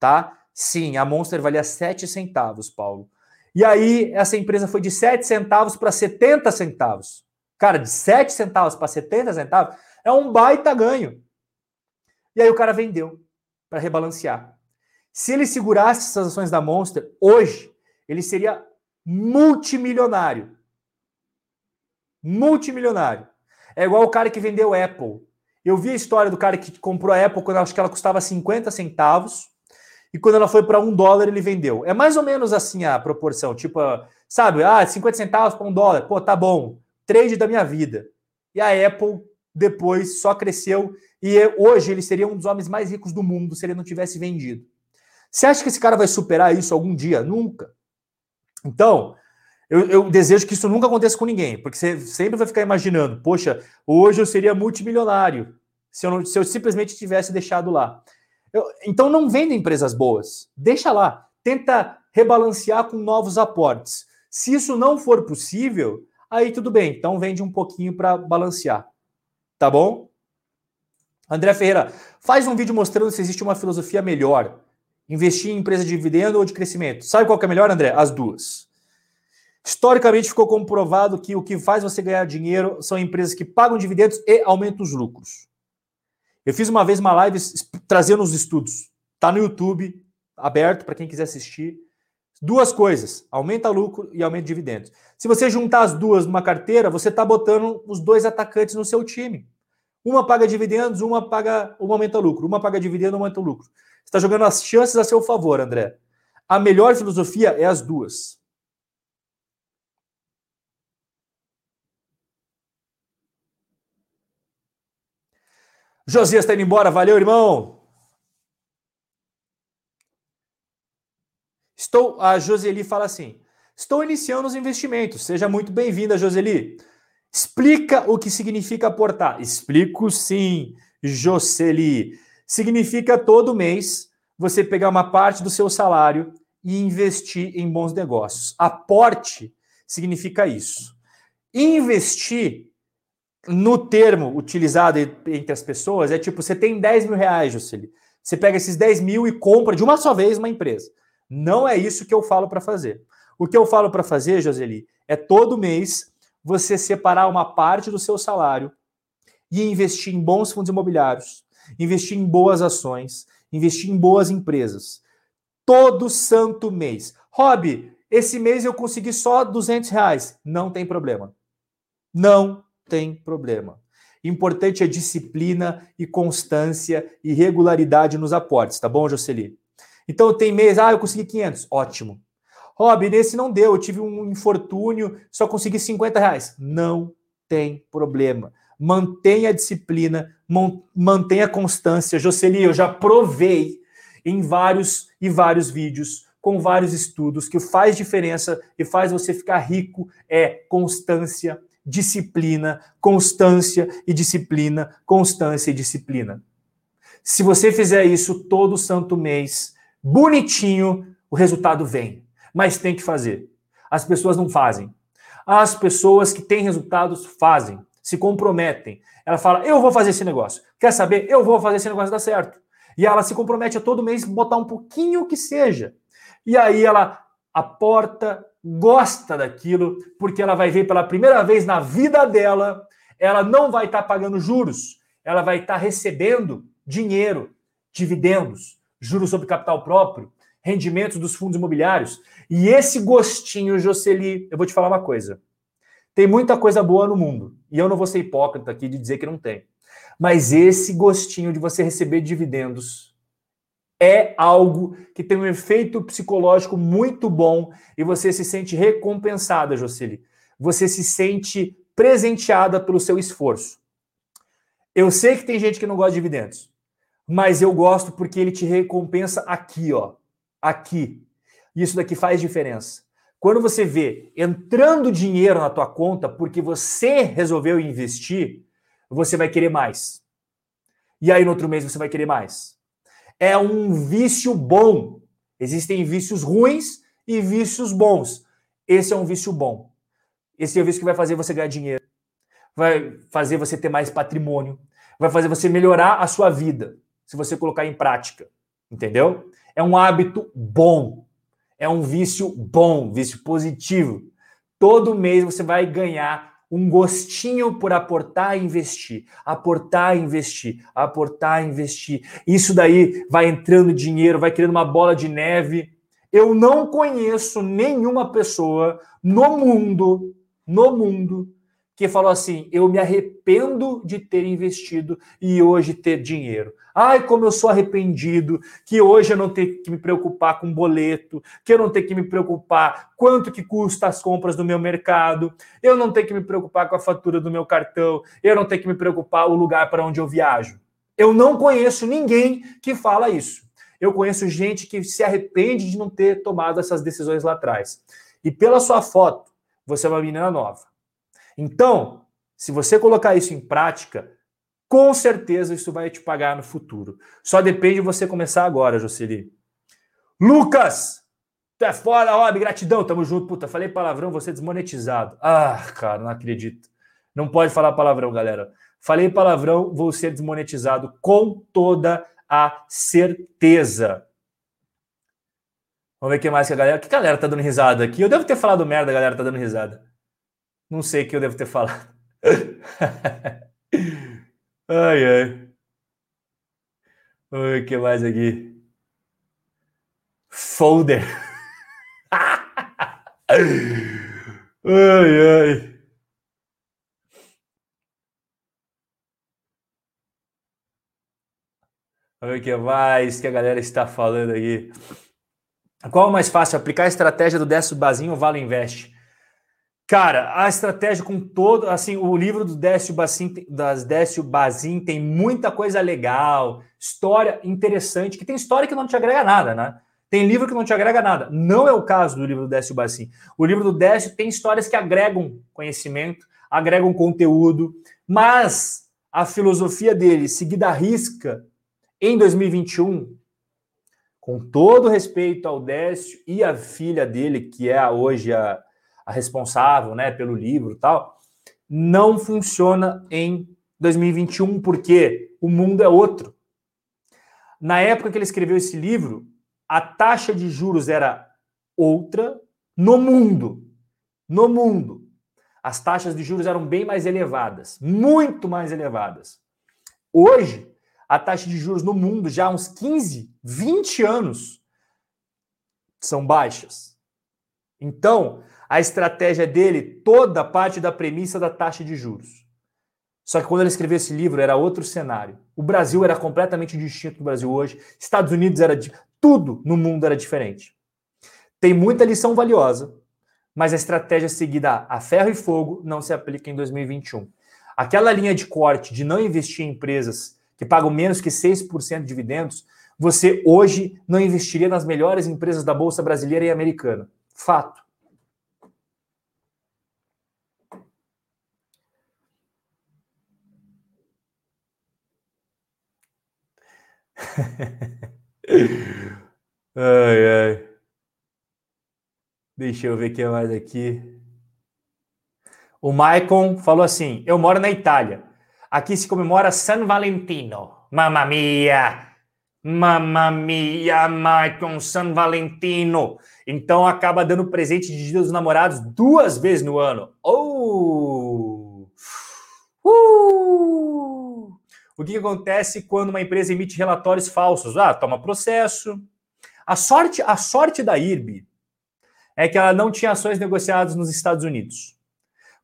tá? Sim, a Monster valia 7 centavos, Paulo. E aí essa empresa foi de 7 centavos para 70 centavos. Cara, de 7 centavos para 70 centavos é um baita ganho. E aí o cara vendeu para rebalancear. Se ele segurasse essas ações da Monster hoje, ele seria multimilionário. Multimilionário. É igual o cara que vendeu Apple. Eu vi a história do cara que comprou a Apple quando acho que ela custava 50 centavos e quando ela foi para um dólar ele vendeu. É mais ou menos assim a proporção, tipo, sabe, ah, 50 centavos para um dólar, pô, tá bom, trade da minha vida. E a Apple depois só cresceu e hoje ele seria um dos homens mais ricos do mundo se ele não tivesse vendido. Você acha que esse cara vai superar isso algum dia? Nunca. Então, eu, eu, desejo que isso nunca aconteça com ninguém, porque você sempre vai ficar imaginando, poxa, hoje eu seria multimilionário se eu, não, se eu simplesmente tivesse deixado lá. Eu, então não venda empresas boas, deixa lá, tenta rebalancear com novos aportes. Se isso não for possível, aí tudo bem, então vende um pouquinho para balancear. Tá bom? André Ferreira, faz um vídeo mostrando se existe uma filosofia melhor. Investir em empresa de dividendo ou de crescimento. Sabe qual que é melhor, André? As duas. Historicamente ficou comprovado que o que faz você ganhar dinheiro são empresas que pagam dividendos e aumentam os lucros. Eu fiz uma vez uma live trazendo os estudos. Tá no YouTube, aberto para quem quiser assistir. Duas coisas: aumenta lucro e aumenta dividendos. Se você juntar as duas numa carteira, você está botando os dois atacantes no seu time. Uma paga dividendos, uma paga, uma aumenta lucro. Uma paga dividendo, uma aumenta lucro. Está jogando as chances a seu favor, André. A melhor filosofia é as duas. Josias está indo embora, valeu, irmão. Estou, a Joseli fala assim: Estou iniciando os investimentos. Seja muito bem-vinda, Joseli. Explica o que significa aportar. Explico sim, Joseli. Significa todo mês você pegar uma parte do seu salário e investir em bons negócios. Aporte significa isso. Investir no termo utilizado entre as pessoas, é tipo, você tem 10 mil reais, Jocely. Você pega esses 10 mil e compra de uma só vez uma empresa. Não é isso que eu falo para fazer. O que eu falo para fazer, Joseli, é todo mês você separar uma parte do seu salário e investir em bons fundos imobiliários, investir em boas ações, investir em boas empresas. Todo santo mês. Rob, esse mês eu consegui só 200 reais. Não tem problema. Não tem problema. Importante é disciplina e constância e regularidade nos aportes, tá bom, Jocely? Então tem mês, ah, eu consegui 500, ótimo. Rob, nesse não deu, eu tive um infortúnio, só consegui 50 reais. Não tem problema. Mantenha a disciplina, mantenha constância. Jocely, eu já provei em vários e vários vídeos, com vários estudos, que faz diferença e faz você ficar rico é constância, disciplina, constância e disciplina, constância e disciplina. Se você fizer isso todo santo mês, bonitinho, o resultado vem. Mas tem que fazer. As pessoas não fazem. As pessoas que têm resultados fazem, se comprometem. Ela fala: Eu vou fazer esse negócio. Quer saber? Eu vou fazer esse negócio dar certo. E ela se compromete a todo mês botar um pouquinho que seja. E aí ela aporta, gosta daquilo, porque ela vai ver pela primeira vez na vida dela, ela não vai estar tá pagando juros, ela vai estar tá recebendo dinheiro, dividendos, juros sobre capital próprio, rendimentos dos fundos imobiliários. E esse gostinho, Jocely, eu vou te falar uma coisa. Tem muita coisa boa no mundo, e eu não vou ser hipócrita aqui de dizer que não tem. Mas esse gostinho de você receber dividendos é algo que tem um efeito psicológico muito bom e você se sente recompensada, Jocely. Você se sente presenteada pelo seu esforço. Eu sei que tem gente que não gosta de dividendos, mas eu gosto porque ele te recompensa aqui, ó. Aqui. Isso daqui faz diferença. Quando você vê entrando dinheiro na tua conta porque você resolveu investir, você vai querer mais. E aí no outro mês você vai querer mais. É um vício bom. Existem vícios ruins e vícios bons. Esse é um vício bom. Esse é o vício que vai fazer você ganhar dinheiro, vai fazer você ter mais patrimônio, vai fazer você melhorar a sua vida, se você colocar em prática. Entendeu? É um hábito bom. É um vício bom, vício positivo. Todo mês você vai ganhar um gostinho por aportar e investir, aportar e investir, aportar e investir. Isso daí vai entrando dinheiro, vai criando uma bola de neve. Eu não conheço nenhuma pessoa no mundo, no mundo, que falou assim: eu me arrependo de ter investido e hoje ter dinheiro. Ai, como eu sou arrependido, que hoje eu não tenho que me preocupar com boleto, que eu não tenho que me preocupar quanto que custa as compras do meu mercado, eu não tenho que me preocupar com a fatura do meu cartão, eu não tenho que me preocupar o lugar para onde eu viajo. Eu não conheço ninguém que fala isso. Eu conheço gente que se arrepende de não ter tomado essas decisões lá atrás. E pela sua foto, você é uma menina nova então, se você colocar isso em prática, com certeza isso vai te pagar no futuro. Só depende de você começar agora, Jocely. Lucas! Tu é fora, Rob, gratidão, tamo junto. Puta, falei palavrão, você desmonetizado. Ah, cara, não acredito. Não pode falar palavrão, galera. Falei palavrão, vou ser desmonetizado com toda a certeza. Vamos ver o que mais que a galera. Que galera tá dando risada aqui? Eu devo ter falado merda, a galera tá dando risada. Não sei o que eu devo ter falado. ai, ai. O que mais aqui? Folder. ai, ai. O que mais que a galera está falando aqui? Qual é o mais fácil? Aplicar a estratégia do Décio Bazinho ou Vale Invest? Cara, a estratégia com todo, assim, o livro do Décio Bazin, das Décio Bazin tem muita coisa legal, história interessante, que tem história que não te agrega nada, né? Tem livro que não te agrega nada. Não é o caso do livro do Décio Bazin. O livro do Décio tem histórias que agregam conhecimento, agregam conteúdo, mas a filosofia dele, seguida à risca em 2021, com todo respeito ao Décio e à filha dele, que é hoje a a responsável né, pelo livro tal, não funciona em 2021, porque o mundo é outro. Na época que ele escreveu esse livro, a taxa de juros era outra no mundo. No mundo. as taxas de juros eram bem mais elevadas, muito mais elevadas. Hoje, a taxa de juros no mundo, já há uns 15, 20 anos, são baixas. Então, a estratégia dele, toda parte da premissa da taxa de juros. Só que quando ele escreveu esse livro, era outro cenário. O Brasil era completamente distinto do Brasil hoje. Estados Unidos era. Tudo no mundo era diferente. Tem muita lição valiosa, mas a estratégia seguida a ferro e fogo não se aplica em 2021. Aquela linha de corte de não investir em empresas que pagam menos que 6% de dividendos, você hoje não investiria nas melhores empresas da Bolsa brasileira e americana. Fato. ai, ai. Deixa eu ver o que mais aqui. O Maicon falou assim: Eu moro na Itália. Aqui se comemora San Valentino. Mamma mia! Mamma mia, Maicon, San Valentino. Então acaba dando presente de Dia dos Namorados duas vezes no ano. Oh! Uh! O que acontece quando uma empresa emite relatórios falsos? Ah, toma processo. A sorte, a sorte da IRB é que ela não tinha ações negociadas nos Estados Unidos.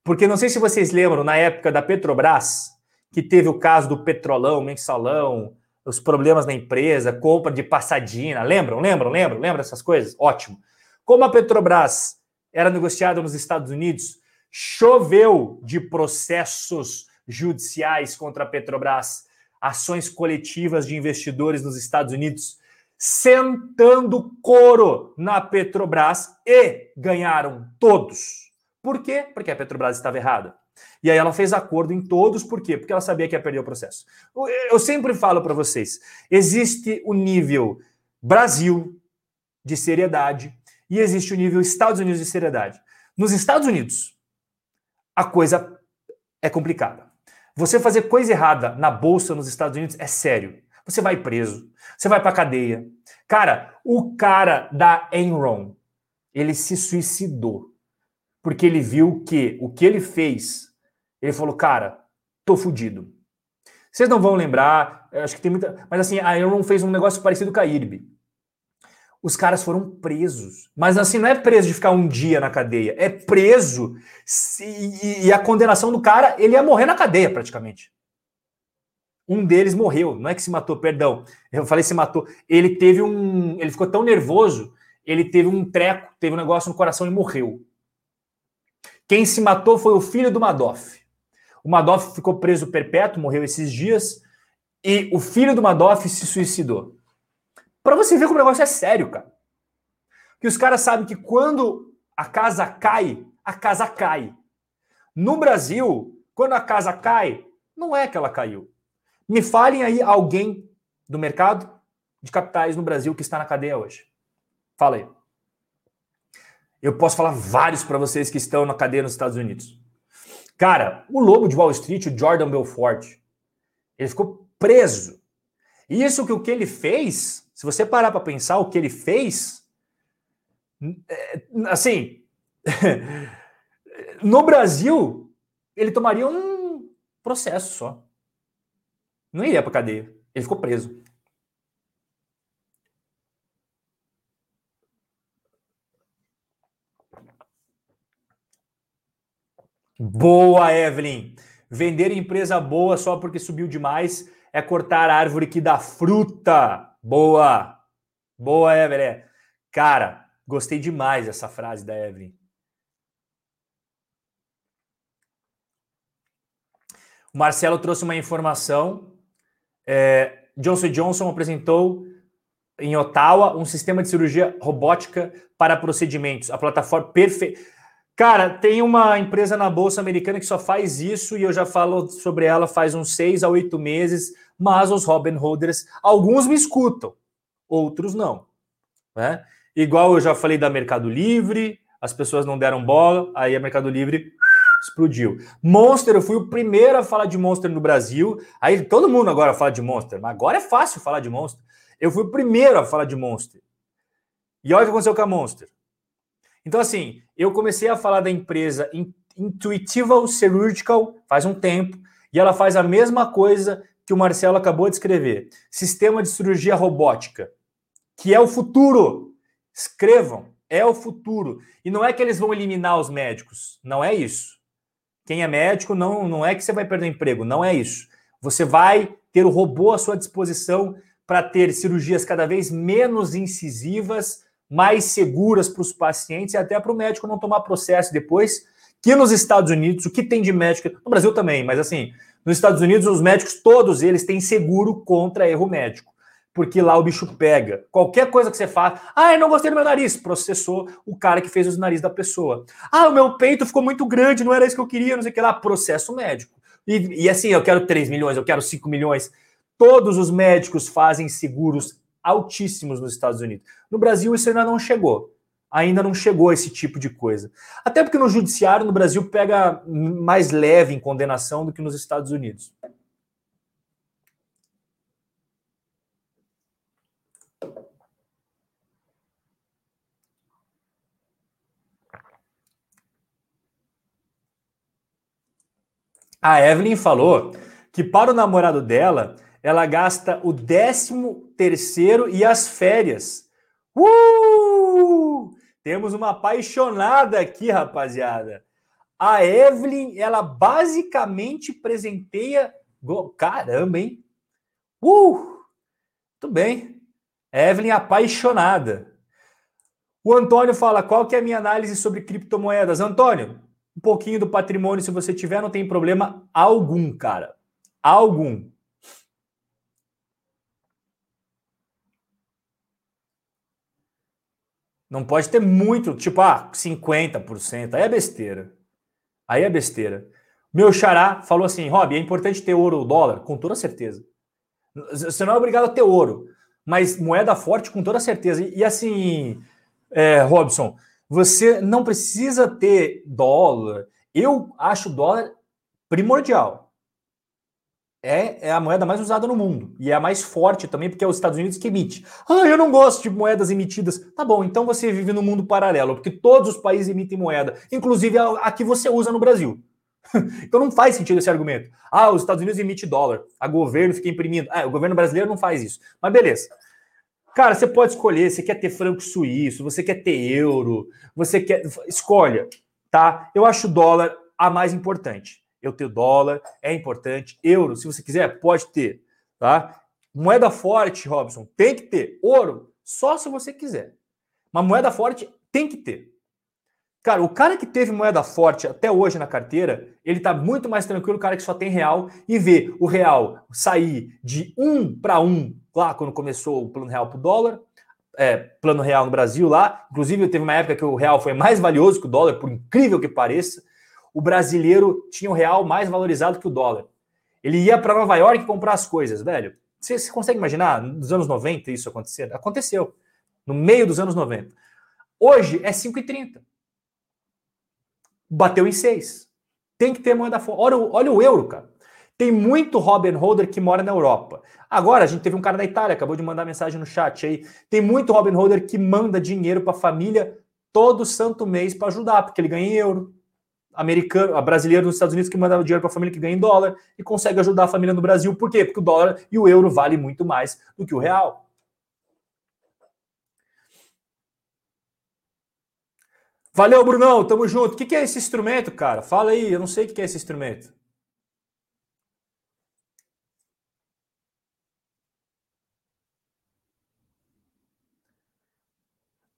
Porque não sei se vocês lembram, na época da Petrobras, que teve o caso do petrolão, mensalão, os problemas na empresa, compra de passadina, lembram? Lembram? Lembram? Lembram essas coisas? Ótimo. Como a Petrobras era negociada nos Estados Unidos, choveu de processos judiciais contra a Petrobras, ações coletivas de investidores nos Estados Unidos sentando couro na Petrobras e ganharam todos. Por quê? Porque a Petrobras estava errada. E aí ela fez acordo em todos, por quê? Porque ela sabia que ia perder o processo. Eu sempre falo para vocês: existe o nível Brasil de seriedade e existe o nível Estados Unidos de seriedade. Nos Estados Unidos, a coisa é complicada. Você fazer coisa errada na bolsa nos Estados Unidos é sério. Você vai preso, você vai para cadeia. Cara, o cara da Enron, ele se suicidou porque ele viu que o que ele fez, ele falou, cara, tô fudido. Vocês não vão lembrar, acho que tem muita, mas assim, a Enron fez um negócio parecido com a IRB. Os caras foram presos. Mas assim, não é preso de ficar um dia na cadeia. É preso. E, e a condenação do cara, ele ia morrer na cadeia praticamente. Um deles morreu, não é que se matou, perdão. Eu falei se matou. Ele teve um. Ele ficou tão nervoso, ele teve um treco, teve um negócio no coração e morreu. Quem se matou foi o filho do Madoff. O Madoff ficou preso perpétuo, morreu esses dias, e o filho do Madoff se suicidou. Para você ver como o negócio é sério, cara. Que os caras sabem que quando a casa cai, a casa cai. No Brasil, quando a casa cai, não é que ela caiu. Me falem aí alguém do mercado de capitais no Brasil que está na cadeia hoje. Fala aí. Eu posso falar vários para vocês que estão na cadeia nos Estados Unidos. Cara, o lobo de Wall Street, o Jordan Belfort, ele ficou preso. Isso que o que ele fez, se você parar para pensar o que ele fez, é, assim, no Brasil, ele tomaria um processo só. Não ia para cadeia. Ele ficou preso. Boa, Evelyn. Vender empresa boa só porque subiu demais é cortar a árvore que dá fruta. Boa. Boa, Evelyn. Cara, gostei demais dessa frase da Evelyn. O Marcelo trouxe uma informação é, Johnson Johnson apresentou em Ottawa um sistema de cirurgia robótica para procedimentos. A plataforma perfeita. Cara, tem uma empresa na Bolsa Americana que só faz isso e eu já falo sobre ela faz uns seis a oito meses, mas os Robin Holders, alguns me escutam, outros não. Né? Igual eu já falei da Mercado Livre, as pessoas não deram bola, aí a Mercado Livre explodiu. Monster, eu fui o primeiro a falar de Monster no Brasil. Aí todo mundo agora fala de Monster, mas agora é fácil falar de Monster. Eu fui o primeiro a falar de Monster. E olha o que aconteceu com a Monster. Então, assim, eu comecei a falar da empresa em Intuitive Surgical faz um tempo, e ela faz a mesma coisa que o Marcelo acabou de escrever. Sistema de cirurgia robótica, que é o futuro. Escrevam, é o futuro. E não é que eles vão eliminar os médicos, não é isso. Quem é médico não, não é que você vai perder emprego, não é isso. Você vai ter o robô à sua disposição para ter cirurgias cada vez menos incisivas, mais seguras para os pacientes e até para o médico não tomar processo depois. Que nos Estados Unidos, o que tem de médico, no Brasil também, mas assim, nos Estados Unidos, os médicos, todos eles têm seguro contra erro médico. Porque lá o bicho pega. Qualquer coisa que você faz. Ah, eu não gostei do meu nariz. Processou o cara que fez o nariz da pessoa. Ah, o meu peito ficou muito grande, não era isso que eu queria, não sei o que lá. Processo médico. E, e assim, eu quero 3 milhões, eu quero 5 milhões. Todos os médicos fazem seguros altíssimos nos Estados Unidos. No Brasil, isso ainda não chegou. Ainda não chegou esse tipo de coisa. Até porque no judiciário no Brasil pega mais leve em condenação do que nos Estados Unidos. A Evelyn falou que para o namorado dela, ela gasta o décimo terceiro e as férias. Uh! Temos uma apaixonada aqui, rapaziada. A Evelyn, ela basicamente presenteia. Caramba, hein? Uh! Tudo bem. Evelyn apaixonada. O Antônio fala: qual que é a minha análise sobre criptomoedas? Antônio, um pouquinho do patrimônio, se você tiver, não tem problema algum, cara. Algum. Não pode ter muito, tipo, ah, 50%. Aí é besteira. Aí é besteira. Meu xará falou assim: Rob, é importante ter ouro ou dólar? Com toda certeza. Você não é obrigado a ter ouro, mas moeda forte com toda certeza. E, e assim, é, Robson, você não precisa ter dólar. Eu acho dólar primordial. É, é, a moeda mais usada no mundo. E é a mais forte também, porque é os Estados Unidos que emite. Ah, eu não gosto de moedas emitidas. Tá bom, então você vive no mundo paralelo, porque todos os países emitem moeda, inclusive a, a que você usa no Brasil. então não faz sentido esse argumento. Ah, os Estados Unidos emitem dólar, a governo fica imprimindo. Ah, o governo brasileiro não faz isso. Mas beleza. Cara, você pode escolher, você quer ter franco suíço, você quer ter euro, você quer. Escolha, tá? Eu acho o dólar a mais importante. Eu tenho dólar, é importante. Euro, se você quiser, pode ter, tá? Moeda forte, Robson, tem que ter. Ouro, só se você quiser. Mas moeda forte tem que ter. Cara, o cara que teve moeda forte até hoje na carteira, ele tá muito mais tranquilo o cara que só tem real e vê o real sair de um para um lá quando começou o plano real para o dólar, é, plano real no Brasil lá. Inclusive, teve uma época que o real foi mais valioso que o dólar, por incrível que pareça. O brasileiro tinha o real mais valorizado que o dólar. Ele ia para Nova York comprar as coisas, velho. Você, você consegue imaginar nos anos 90 isso acontecer? Aconteceu. No meio dos anos 90. Hoje é 5,30 bateu em 6. Tem que ter moeda forte. Olha, olha o euro, cara. Tem muito Robin Holder que mora na Europa. Agora, a gente teve um cara da Itália, acabou de mandar mensagem no chat aí. Tem muito Robin Holder que manda dinheiro para a família todo santo mês para ajudar, porque ele ganha em euro. Americano, a brasileiro nos Estados Unidos que manda dinheiro para a família que ganha em dólar e consegue ajudar a família no Brasil. Por quê? Porque o dólar e o euro vale muito mais do que o real. Valeu, Brunão. Tamo junto. O que, é esse instrumento, cara? Fala aí. Eu não sei o que é esse instrumento.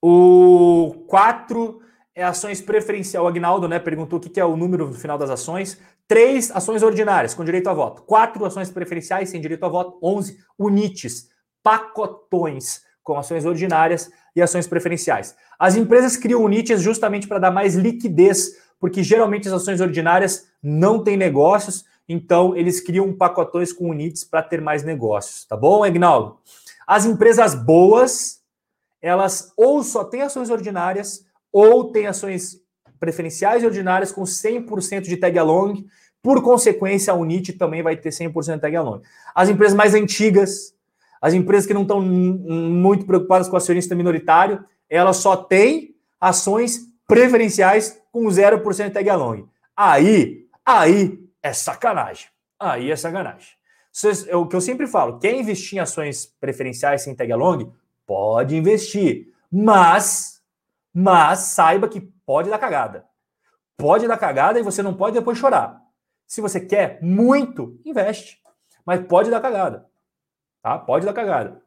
O 4 é ações preferencial. O Agnaldo né, perguntou o que é o número no final das ações. Três ações ordinárias com direito a voto. Quatro ações preferenciais sem direito a voto. 11 unites, pacotões com ações ordinárias e ações preferenciais. As empresas criam unites justamente para dar mais liquidez, porque geralmente as ações ordinárias não têm negócios, então eles criam pacotões com unites para ter mais negócios, tá bom, Egnaldo? As empresas boas, elas ou só têm ações ordinárias ou têm ações preferenciais e ordinárias com 100% de tag along, por consequência, a Unite também vai ter 100% de tag along. As empresas mais antigas, as empresas que não estão muito preocupadas com o acionista minoritário, elas só têm ações preferenciais com 0% de tag along. Aí, aí é sacanagem. Aí é sacanagem. É o que eu sempre falo, quer investir em ações preferenciais sem tag along, pode investir. Mas, mas saiba que pode dar cagada. Pode dar cagada e você não pode depois chorar. Se você quer muito, investe. Mas pode dar cagada. Tá? Pode dar cagada.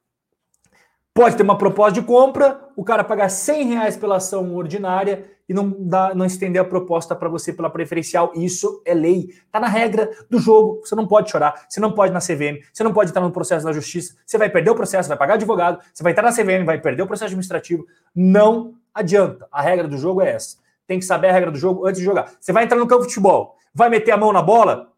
Pode ter uma proposta de compra, o cara pagar 100 reais pela ação ordinária e não, dá, não estender a proposta para você pela preferencial. Isso é lei. Está na regra do jogo. Você não pode chorar, você não pode na CVM, você não pode estar no processo da justiça, você vai perder o processo, vai pagar advogado, você vai estar na CVM, vai perder o processo administrativo. Não adianta. A regra do jogo é essa. Tem que saber a regra do jogo antes de jogar. Você vai entrar no campo de futebol, vai meter a mão na bola,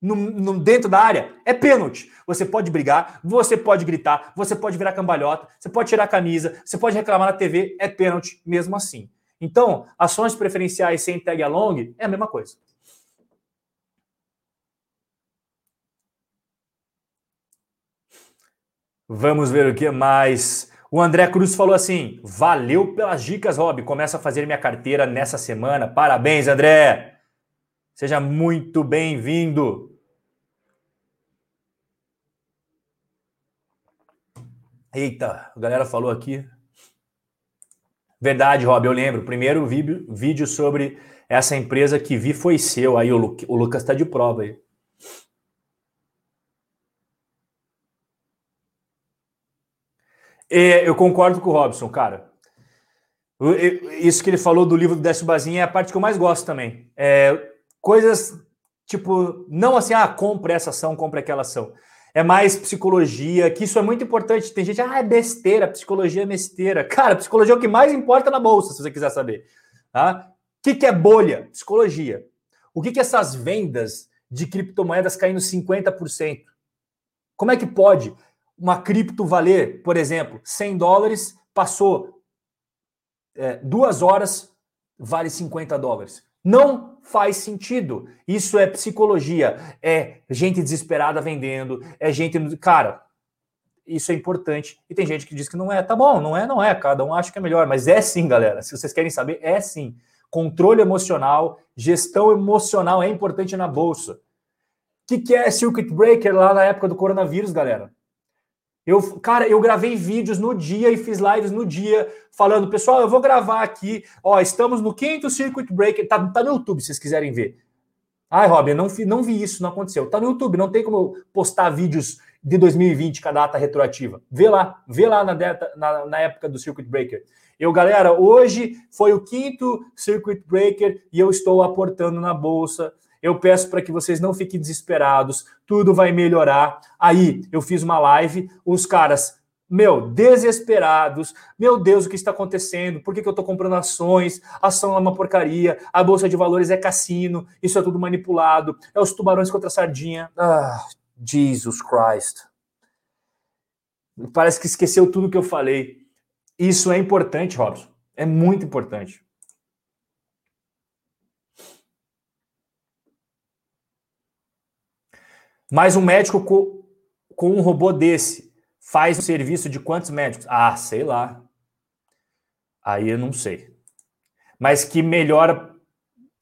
no, no, dentro da área, é pênalti. Você pode brigar, você pode gritar, você pode virar cambalhota, você pode tirar a camisa, você pode reclamar na TV, é pênalti mesmo assim. Então, ações preferenciais sem tag along é a mesma coisa. Vamos ver o que mais. O André Cruz falou assim: valeu pelas dicas, Rob. Começo a fazer minha carteira nessa semana. Parabéns, André. Seja muito bem-vindo. Eita, a galera falou aqui. Verdade, Rob, eu lembro. O primeiro vídeo, sobre essa empresa que vi foi seu. Aí o Lucas está de prova aí. É, eu concordo com o Robson, cara. Isso que ele falou do livro do Décio Bazinha é a parte que eu mais gosto também. É, coisas tipo, não assim, ah, compre essa ação, compre aquela ação. É mais psicologia, que isso é muito importante. Tem gente, ah, é besteira, psicologia é besteira. Cara, psicologia é o que mais importa na bolsa, se você quiser saber. Tá? O que, que é bolha? Psicologia. O que, que essas vendas de criptomoedas caindo 50%? Como é que pode uma cripto valer, por exemplo, 100 dólares, passou é, duas horas, vale 50 dólares? Não faz sentido. Isso é psicologia. É gente desesperada vendendo, é gente. Cara, isso é importante. E tem gente que diz que não é. Tá bom, não é, não é. Cada um acha que é melhor. Mas é sim, galera. Se vocês querem saber, é sim. Controle emocional, gestão emocional é importante na bolsa. O que, que é circuit breaker lá na época do coronavírus, galera? Eu, cara, eu gravei vídeos no dia e fiz lives no dia falando, pessoal, eu vou gravar aqui. Ó, estamos no quinto Circuit Breaker. Tá, tá no YouTube, se vocês quiserem ver. Ai, Robin, não, não vi isso, não aconteceu. Tá no YouTube, não tem como postar vídeos de 2020 com a data retroativa. Vê lá, vê lá na, data, na, na época do Circuit Breaker. Eu, galera, hoje foi o quinto Circuit Breaker e eu estou aportando na bolsa eu peço para que vocês não fiquem desesperados, tudo vai melhorar. Aí eu fiz uma live, os caras, meu, desesperados. Meu Deus, o que está acontecendo? Por que, que eu estou comprando ações? Ação é uma porcaria, a bolsa de valores é cassino, isso é tudo manipulado, é os tubarões contra a sardinha. Ah, Jesus Christ. Parece que esqueceu tudo que eu falei. Isso é importante, Robson. É muito importante. Mas um médico com, com um robô desse faz um serviço de quantos médicos? Ah, sei lá. Aí eu não sei. Mas que melhora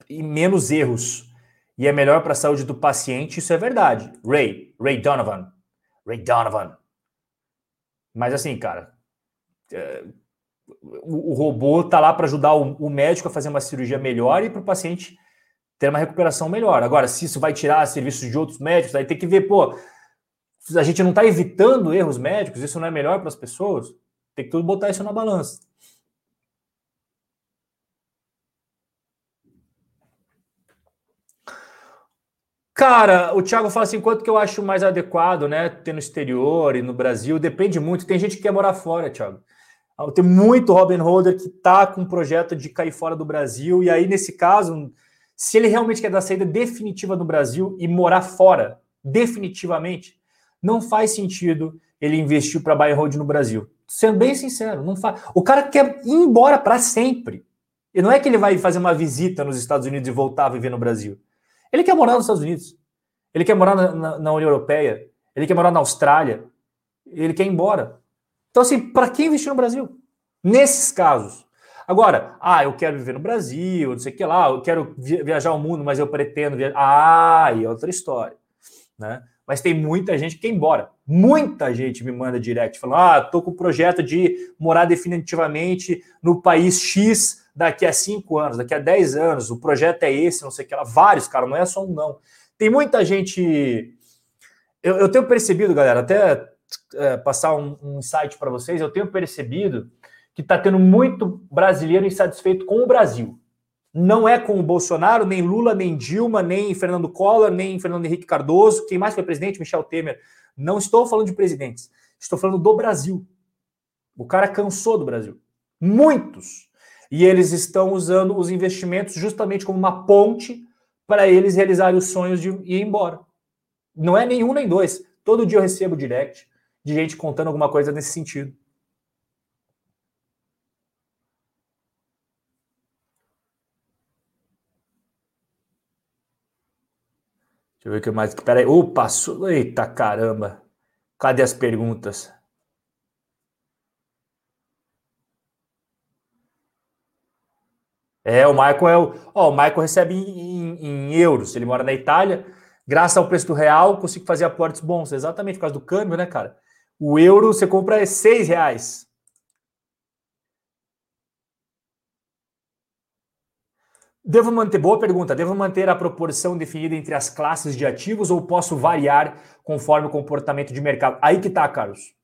e menos erros e é melhor para a saúde do paciente, isso é verdade. Ray, Ray Donovan. Ray Donovan. Mas assim, cara, é, o, o robô tá lá para ajudar o, o, médico a fazer uma cirurgia melhor e para o paciente ter uma recuperação melhor. Agora, se isso vai tirar serviços de outros médicos, aí tem que ver, pô, a gente não está evitando erros médicos, isso não é melhor para as pessoas? Tem que tudo botar isso na balança. Cara, o Thiago fala assim, quanto que eu acho mais adequado, né, ter no exterior e no Brasil, depende muito. Tem gente que quer morar fora, Thiago. Tem muito Robin Holder que tá com um projeto de cair fora do Brasil, e aí, nesse caso, se ele realmente quer dar saída definitiva do Brasil e morar fora, definitivamente, não faz sentido ele investir para buy and hold no Brasil. Sendo bem sincero, não faz. O cara quer ir embora para sempre. E não é que ele vai fazer uma visita nos Estados Unidos e voltar a viver no Brasil. Ele quer morar nos Estados Unidos. Ele quer morar na, na, na União Europeia. Ele quer morar na Austrália. Ele quer ir embora. Então, assim, para quem investir no Brasil? Nesses casos. Agora, ah, eu quero viver no Brasil, não sei o que lá, eu quero viajar o mundo, mas eu pretendo viajar. Ah, e é outra história, né? Mas tem muita gente que quer ir embora. Muita gente me manda direct falando: ah, tô com o projeto de morar definitivamente no país X daqui a cinco anos, daqui a 10 anos, o projeto é esse, não sei o que lá. Vários, cara, não é só um não. Tem muita gente. Eu, eu tenho percebido, galera, até é, passar um, um insight para vocês, eu tenho percebido que está tendo muito brasileiro insatisfeito com o Brasil. Não é com o Bolsonaro, nem Lula, nem Dilma, nem Fernando Collor, nem Fernando Henrique Cardoso. Quem mais foi presidente? Michel Temer. Não estou falando de presidentes. Estou falando do Brasil. O cara cansou do Brasil. Muitos. E eles estão usando os investimentos justamente como uma ponte para eles realizarem os sonhos de ir embora. Não é nenhum nem dois. Todo dia eu recebo direct de gente contando alguma coisa nesse sentido. Eu ver o que mais. Peraí. Opa, eita caramba. Cadê as perguntas? É, o Michael é o. Ó, o Michael recebe em, em, em, euros. Ele mora na Itália. Graças ao preço do real, consigo fazer aportes bons. Exatamente, por causa do câmbio, né, cara? O euro você compra é seis reais. Devo manter, boa pergunta, devo manter a proporção definida entre as classes de ativos ou posso variar conforme o comportamento de mercado? Aí que tá, Carlos.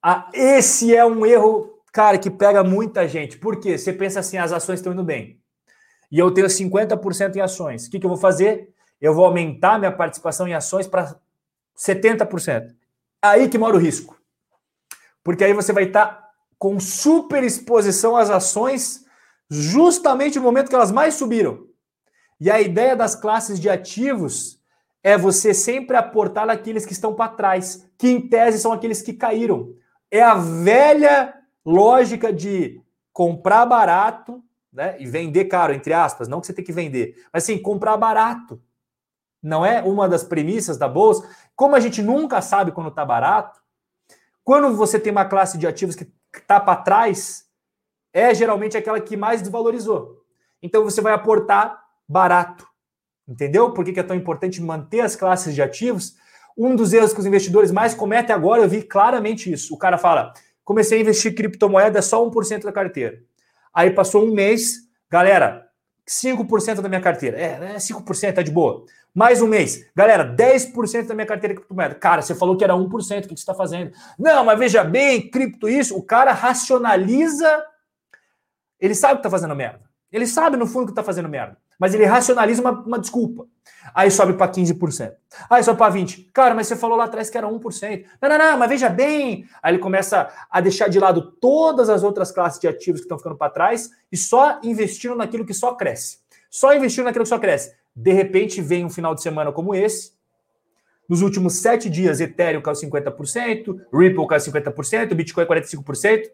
Ah, esse é um erro, cara, que pega muita gente. Por quê? Você pensa assim, as ações estão indo bem. E eu tenho 50% em ações. O que, que eu vou fazer? Eu vou aumentar minha participação em ações para 70%. Aí que mora o risco. Porque aí você vai estar tá com super exposição às ações justamente no momento que elas mais subiram. E a ideia das classes de ativos é você sempre aportar naqueles que estão para trás, que em tese são aqueles que caíram. É a velha lógica de comprar barato né, e vender caro, entre aspas, não que você tem que vender, mas sim comprar barato. Não é uma das premissas da bolsa. Como a gente nunca sabe quando está barato, quando você tem uma classe de ativos que está para trás, é geralmente aquela que mais desvalorizou. Então você vai aportar barato. Entendeu? Por que, é tão importante manter as classes de ativos? Um dos erros que os investidores mais cometem agora, eu vi claramente isso. O cara fala: comecei a investir em criptomoeda, só 1% da carteira. Aí passou um mês, galera, 5% da minha carteira. É, é 5%, tá de boa. Mais um mês. Galera, 10% da minha carteira é criptomoeda. Cara, você falou que era 1%, o que você está fazendo? Não, mas veja bem, cripto isso. O cara racionaliza ele sabe que está fazendo merda. Ele sabe, no fundo, que está fazendo merda. Mas ele racionaliza uma, uma desculpa. Aí sobe para 15%. Aí sobe para 20%. Cara, mas você falou lá atrás que era 1%. Não, não, não, mas veja bem. Aí ele começa a deixar de lado todas as outras classes de ativos que estão ficando para trás e só investindo naquilo que só cresce. Só investindo naquilo que só cresce. De repente vem um final de semana como esse. Nos últimos sete dias, Ethereum caiu 50%, Ripple caiu 50%, Bitcoin 45%.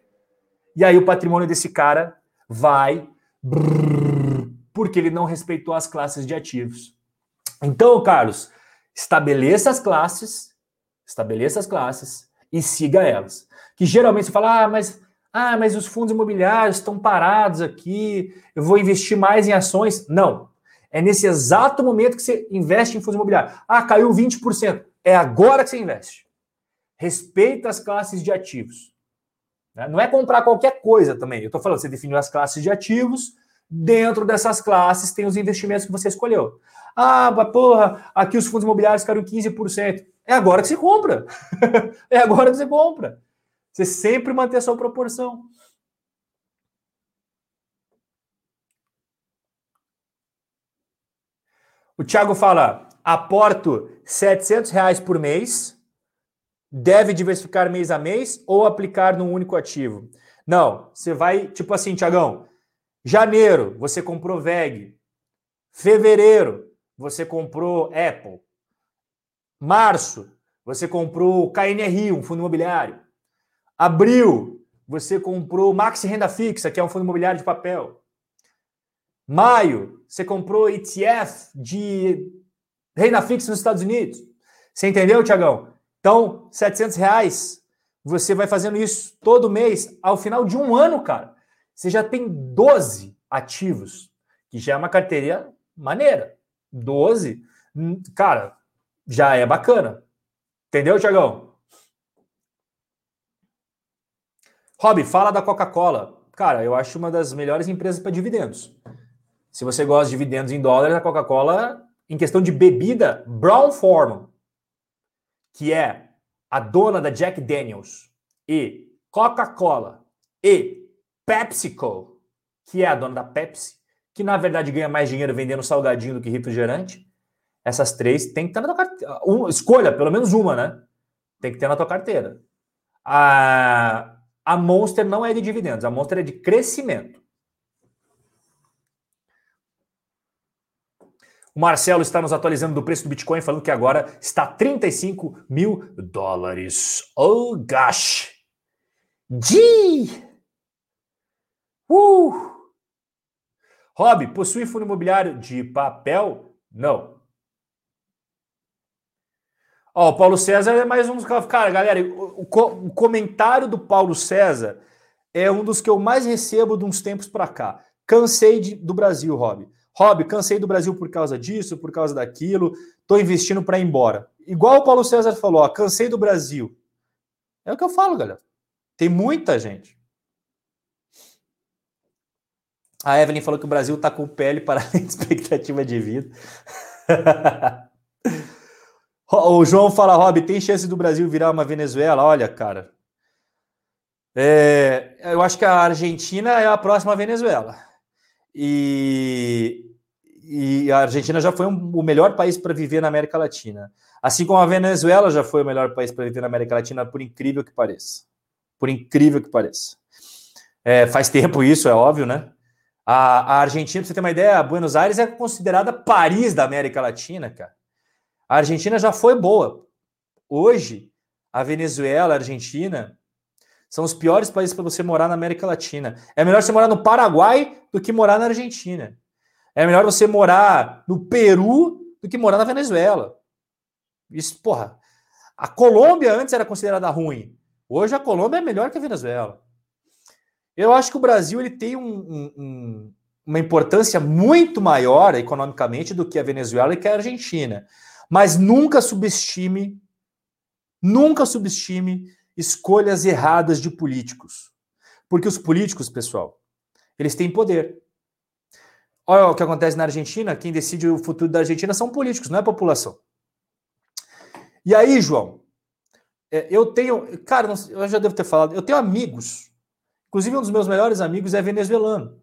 E aí o patrimônio desse cara vai porque ele não respeitou as classes de ativos. Então, Carlos, estabeleça as classes, estabeleça as classes e siga elas. Que geralmente você fala, ah, mas, ah, mas os fundos imobiliários estão parados aqui, eu vou investir mais em ações. Não. É nesse exato momento que você investe em fundos imobiliários. Ah, caiu 20%. É agora que você investe. Respeita as classes de ativos. Né? Não é comprar qualquer coisa também. Eu estou falando, você definiu as classes de ativos, dentro dessas classes tem os investimentos que você escolheu. Ah, porra, aqui os fundos imobiliários ficaram 15%. É agora que você compra. é agora que você compra. Você sempre manter a sua proporção. O Thiago fala: aporto 700 reais por mês deve diversificar mês a mês ou aplicar num único ativo? Não, você vai, tipo assim, Tiagão, janeiro você comprou VEG, fevereiro você comprou Apple, março você comprou KNRI, um fundo imobiliário, abril você comprou Maxi Renda Fixa, que é um fundo imobiliário de papel, maio você comprou ETF de renda fixa nos Estados Unidos. Você entendeu, Tiagão? Então, 700 reais, você vai fazendo isso todo mês, ao final de um ano, cara. você já tem 12 ativos, que já é uma carteira maneira. 12, hum, cara, já é bacana. Entendeu, Tiagão? Rob, fala da Coca-Cola. Cara, eu acho uma das melhores empresas para dividendos. Se você gosta de dividendos em dólares, a Coca-Cola, em questão de bebida, Brown Forman, que é a dona da Jack Daniels, e Coca-Cola e PepsiCo, que é a dona da Pepsi, que na verdade ganha mais dinheiro vendendo salgadinho do que refrigerante. Essas três tem que ter na tua carteira. Um, escolha, pelo menos uma, né? Tem que ter na tua carteira. A, a Monster não é de dividendos, a Monster é de crescimento. O Marcelo está nos atualizando do preço do Bitcoin, falando que agora está 35 mil dólares. Oh, gosh! Gee! Uh! Rob, possui fundo imobiliário de papel? Não. Ó, o Paulo César é mais um dos Cara, galera, o, o, comentário do Paulo César é um dos que eu mais recebo de uns tempos para cá. Cansei de, do Brasil, Rob. Rob, cansei do Brasil por causa disso, por causa daquilo, tô investindo para ir embora. Igual o Paulo César falou, ó, cansei do Brasil. É o que eu falo, galera. Tem muita gente. A Evelyn falou que o Brasil está com pele para além de expectativa de vida. o João fala, Rob, tem chance do Brasil virar uma Venezuela? Olha, cara. É, eu acho que a Argentina é a próxima Venezuela. E, e a Argentina já foi um, o melhor país para viver na América Latina. Assim como a Venezuela já foi o melhor país para viver na América Latina, por incrível que pareça. Por incrível que pareça. É, faz tempo isso, é óbvio, né? A, a Argentina, para você ter uma ideia, Buenos Aires é considerada Paris da América Latina, cara. A Argentina já foi boa. Hoje, a Venezuela, a Argentina, são os piores países para você morar na América Latina. É melhor você morar no Paraguai do que morar na Argentina. É melhor você morar no Peru do que morar na Venezuela. Isso, porra. A Colômbia antes era considerada ruim. Hoje a Colômbia é melhor que a Venezuela. Eu acho que o Brasil ele tem um, um, uma importância muito maior economicamente do que a Venezuela e que a Argentina. Mas nunca subestime, nunca subestime escolhas erradas de políticos. Porque os políticos, pessoal, eles têm poder. Olha o que acontece na Argentina, quem decide o futuro da Argentina são políticos, não é a população. E aí, João, é, eu tenho, cara, eu já devo ter falado, eu tenho amigos, inclusive um dos meus melhores amigos é venezuelano.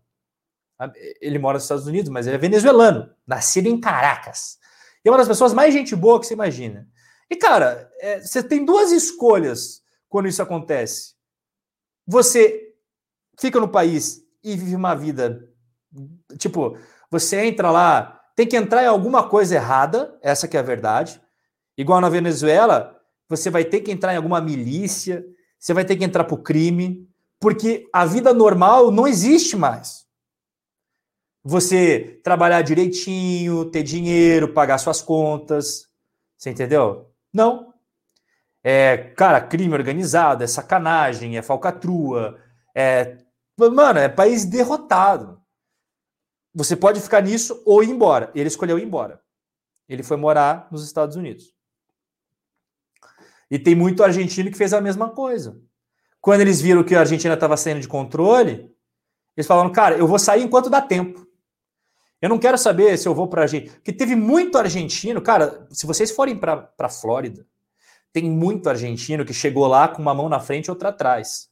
Ele mora nos Estados Unidos, mas ele é venezuelano, nascido em Caracas. E é uma das pessoas mais gente boa que você imagina. E, cara, é, você tem duas escolhas quando isso acontece? Você fica no país e vive uma vida. Tipo, você entra lá, tem que entrar em alguma coisa errada, essa que é a verdade. Igual na Venezuela, você vai ter que entrar em alguma milícia, você vai ter que entrar para o crime, porque a vida normal não existe mais. Você trabalhar direitinho, ter dinheiro, pagar suas contas. Você entendeu? Não. É, cara, crime organizado, é sacanagem, é falcatrua, é. Mano, é país derrotado. Você pode ficar nisso ou ir embora. Ele escolheu ir embora. Ele foi morar nos Estados Unidos. E tem muito argentino que fez a mesma coisa. Quando eles viram que a Argentina estava saindo de controle, eles falaram, cara, eu vou sair enquanto dá tempo. Eu não quero saber se eu vou para a Argentina. Porque teve muito argentino. Cara, se vocês forem para a Flórida, tem muito argentino que chegou lá com uma mão na frente e outra atrás.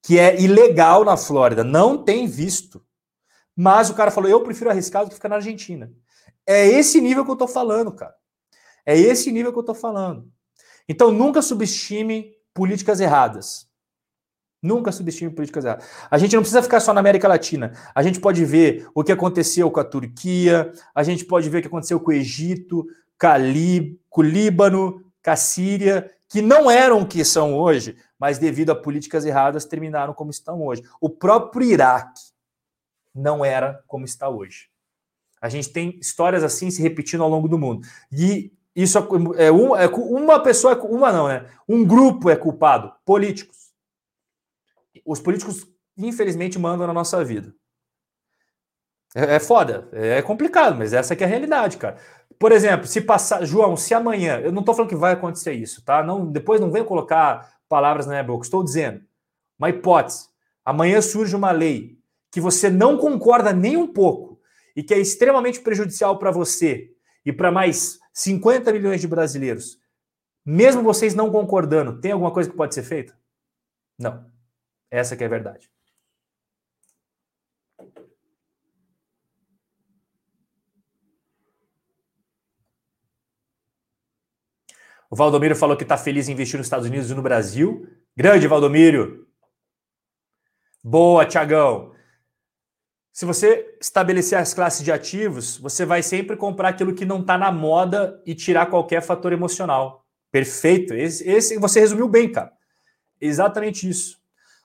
Que é ilegal na Flórida, não tem visto. Mas o cara falou: eu prefiro arriscar do que ficar na Argentina. É esse nível que eu tô falando, cara. É esse nível que eu tô falando. Então nunca subestime políticas erradas. Nunca subestime políticas erradas. A gente não precisa ficar só na América Latina. A gente pode ver o que aconteceu com a Turquia, a gente pode ver o que aconteceu com o Egito, com o Líbano, com a Síria, que não eram o que são hoje, mas devido a políticas erradas terminaram como estão hoje. O próprio Iraque não era como está hoje. A gente tem histórias assim se repetindo ao longo do mundo. E isso é, um, é uma pessoa, uma não, né? Um grupo é culpado, políticos. Os políticos infelizmente, mandam na nossa vida. É, é foda, é complicado, mas essa é a realidade, cara. Por exemplo, se passar, João, se amanhã, eu não estou falando que vai acontecer isso, tá? Não, depois não venha colocar palavras na minha boca. Estou dizendo, uma hipótese. Amanhã surge uma lei que você não concorda nem um pouco e que é extremamente prejudicial para você e para mais 50 milhões de brasileiros. Mesmo vocês não concordando, tem alguma coisa que pode ser feita? Não. Essa que é a verdade. O Valdomiro falou que está feliz em investir nos Estados Unidos e no Brasil. Grande Valdomiro. Boa, Tiagão. Se você estabelecer as classes de ativos, você vai sempre comprar aquilo que não está na moda e tirar qualquer fator emocional. Perfeito. Esse, esse, você resumiu bem, cara. Exatamente isso.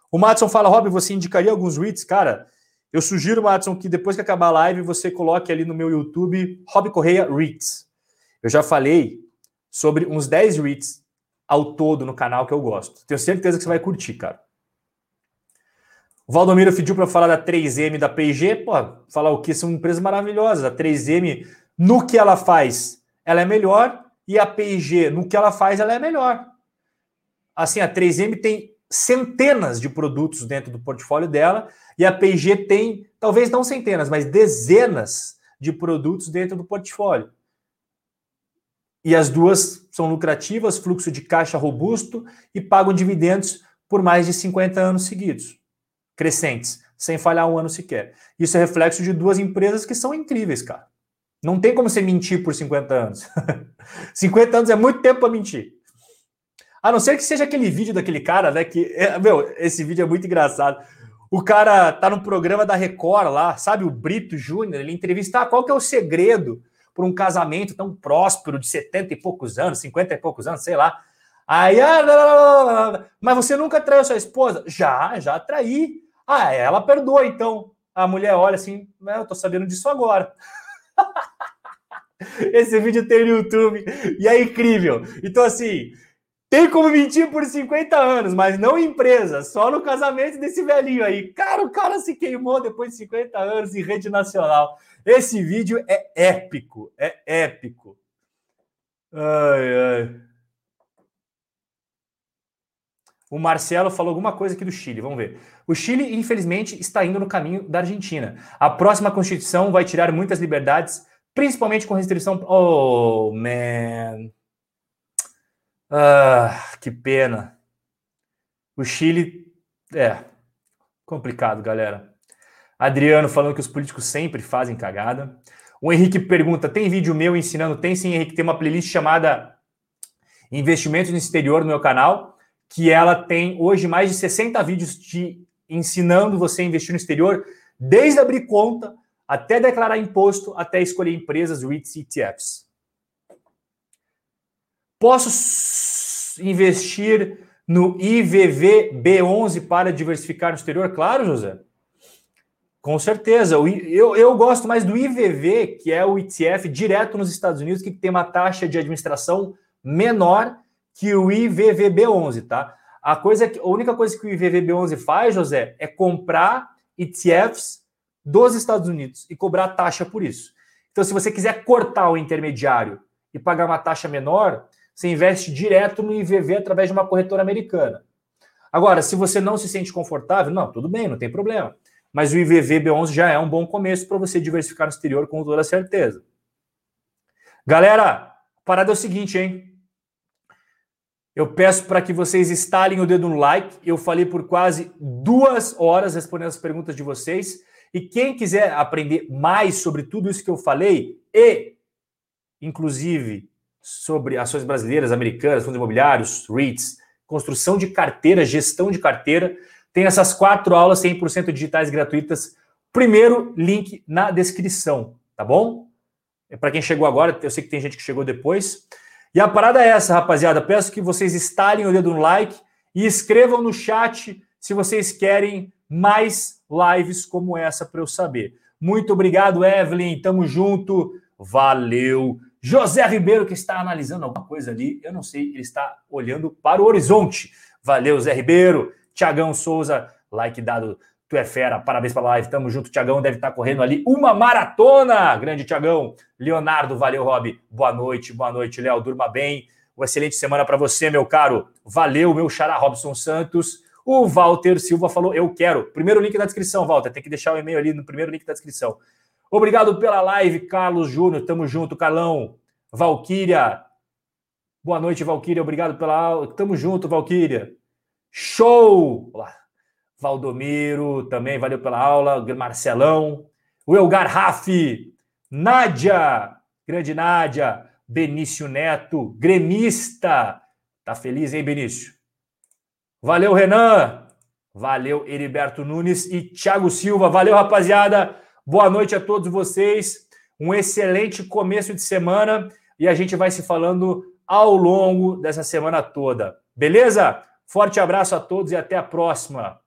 O Matson fala, Rob, você indicaria alguns REITs? Cara, eu sugiro, Matson, que depois que acabar a live, você coloque ali no meu YouTube Rob Correia REITs. Eu já falei sobre uns 10 REITs ao todo no canal que eu gosto. Tenho certeza que você vai curtir, cara. O Valdomiro pediu para falar da 3M da P&G. Pô, falar o que? São empresas maravilhosas. A 3M, no que ela faz, ela é melhor. E a P&G, no que ela faz, ela é melhor. Assim, a 3M tem centenas de produtos dentro do portfólio dela. E a P&G tem, talvez não centenas, mas dezenas de produtos dentro do portfólio. E as duas são lucrativas, fluxo de caixa robusto e pagam dividendos por mais de 50 anos seguidos, crescentes, sem falhar um ano sequer. Isso é reflexo de duas empresas que são incríveis, cara. Não tem como você mentir por 50 anos. 50 anos é muito tempo para mentir. A não ser que seja aquele vídeo daquele cara, né? Que, é, meu, esse vídeo é muito engraçado. O cara tá no programa da Record lá, sabe? O Brito Júnior, ele entrevista ah, qual que é o segredo por um casamento tão próspero de 70 e poucos anos, 50 e poucos anos, sei lá. Aí, ah, mas você nunca traiu sua esposa? Já, já traí. Ah, ela perdoa, então. A mulher olha assim, eu tô sabendo disso agora. Esse vídeo tem no YouTube e é incrível. Então, assim, tem como mentir por 50 anos, mas não em empresa, só no casamento desse velhinho aí. Cara, o cara se queimou depois de 50 anos em rede nacional. Esse vídeo é épico, é épico. Ai, ai. O Marcelo falou alguma coisa aqui do Chile, vamos ver. O Chile, infelizmente, está indo no caminho da Argentina. A próxima Constituição vai tirar muitas liberdades, principalmente com restrição. Oh, man. Ah, que pena. O Chile. É. Complicado, galera. Adriano falando que os políticos sempre fazem cagada. O Henrique pergunta: tem vídeo meu ensinando? Tem sim, Henrique. Tem uma playlist chamada Investimentos no Exterior no meu canal, que ela tem hoje mais de 60 vídeos te ensinando você a investir no exterior, desde abrir conta até declarar imposto, até escolher empresas, REITs e ETFs. Posso investir no IVV B11 para diversificar no exterior? Claro, José. Com certeza. Eu, eu gosto mais do IVV, que é o ETF direto nos Estados Unidos, que tem uma taxa de administração menor que o IVVB11, tá? A, coisa que, a única coisa que o IVVB11 faz, José, é comprar ETFs dos Estados Unidos e cobrar taxa por isso. Então, se você quiser cortar o intermediário e pagar uma taxa menor, você investe direto no IVV através de uma corretora americana. Agora, se você não se sente confortável, não, tudo bem, não tem problema mas o IVV B11 já é um bom começo para você diversificar no exterior com toda certeza. Galera, a parada é o seguinte, hein? Eu peço para que vocês instalem o dedo no like. Eu falei por quase duas horas respondendo as perguntas de vocês. E quem quiser aprender mais sobre tudo isso que eu falei, e inclusive sobre ações brasileiras, americanas, fundos imobiliários, REITs, construção de carteira, gestão de carteira, tem essas quatro aulas 100% digitais gratuitas. Primeiro link na descrição, tá bom? É para quem chegou agora, eu sei que tem gente que chegou depois. E a parada é essa, rapaziada. Peço que vocês estalem o dedo no like e escrevam no chat se vocês querem mais lives como essa para eu saber. Muito obrigado, Evelyn. Tamo junto. Valeu. José Ribeiro, que está analisando alguma coisa ali. Eu não sei, ele está olhando para o horizonte. Valeu, Zé Ribeiro. Tiagão Souza, like dado Tu é fera, parabéns pela live, tamo junto. Tiagão deve estar tá correndo ali uma maratona. Grande Tiagão. Leonardo, valeu, Rob. Boa noite, boa noite, Léo. Durma bem. Uma excelente semana para você, meu caro. Valeu, meu xará Robson Santos. O Walter Silva falou: Eu quero. Primeiro link na descrição, Walter. Tem que deixar o e-mail ali no primeiro link da descrição. Obrigado pela live, Carlos Júnior. Tamo junto, Carlão. Valquíria. Boa noite, Valquíria. Obrigado pela aula. Tamo junto, Valquíria. Show! Olá. Valdomiro também, valeu pela aula. Marcelão. O Elgar Raff. Nádia. Grande Nádia. Benício Neto. Gremista. Tá feliz, hein, Benício? Valeu, Renan. Valeu, Heriberto Nunes e Thiago Silva. Valeu, rapaziada. Boa noite a todos vocês. Um excelente começo de semana e a gente vai se falando ao longo dessa semana toda. Beleza? Forte abraço a todos e até a próxima.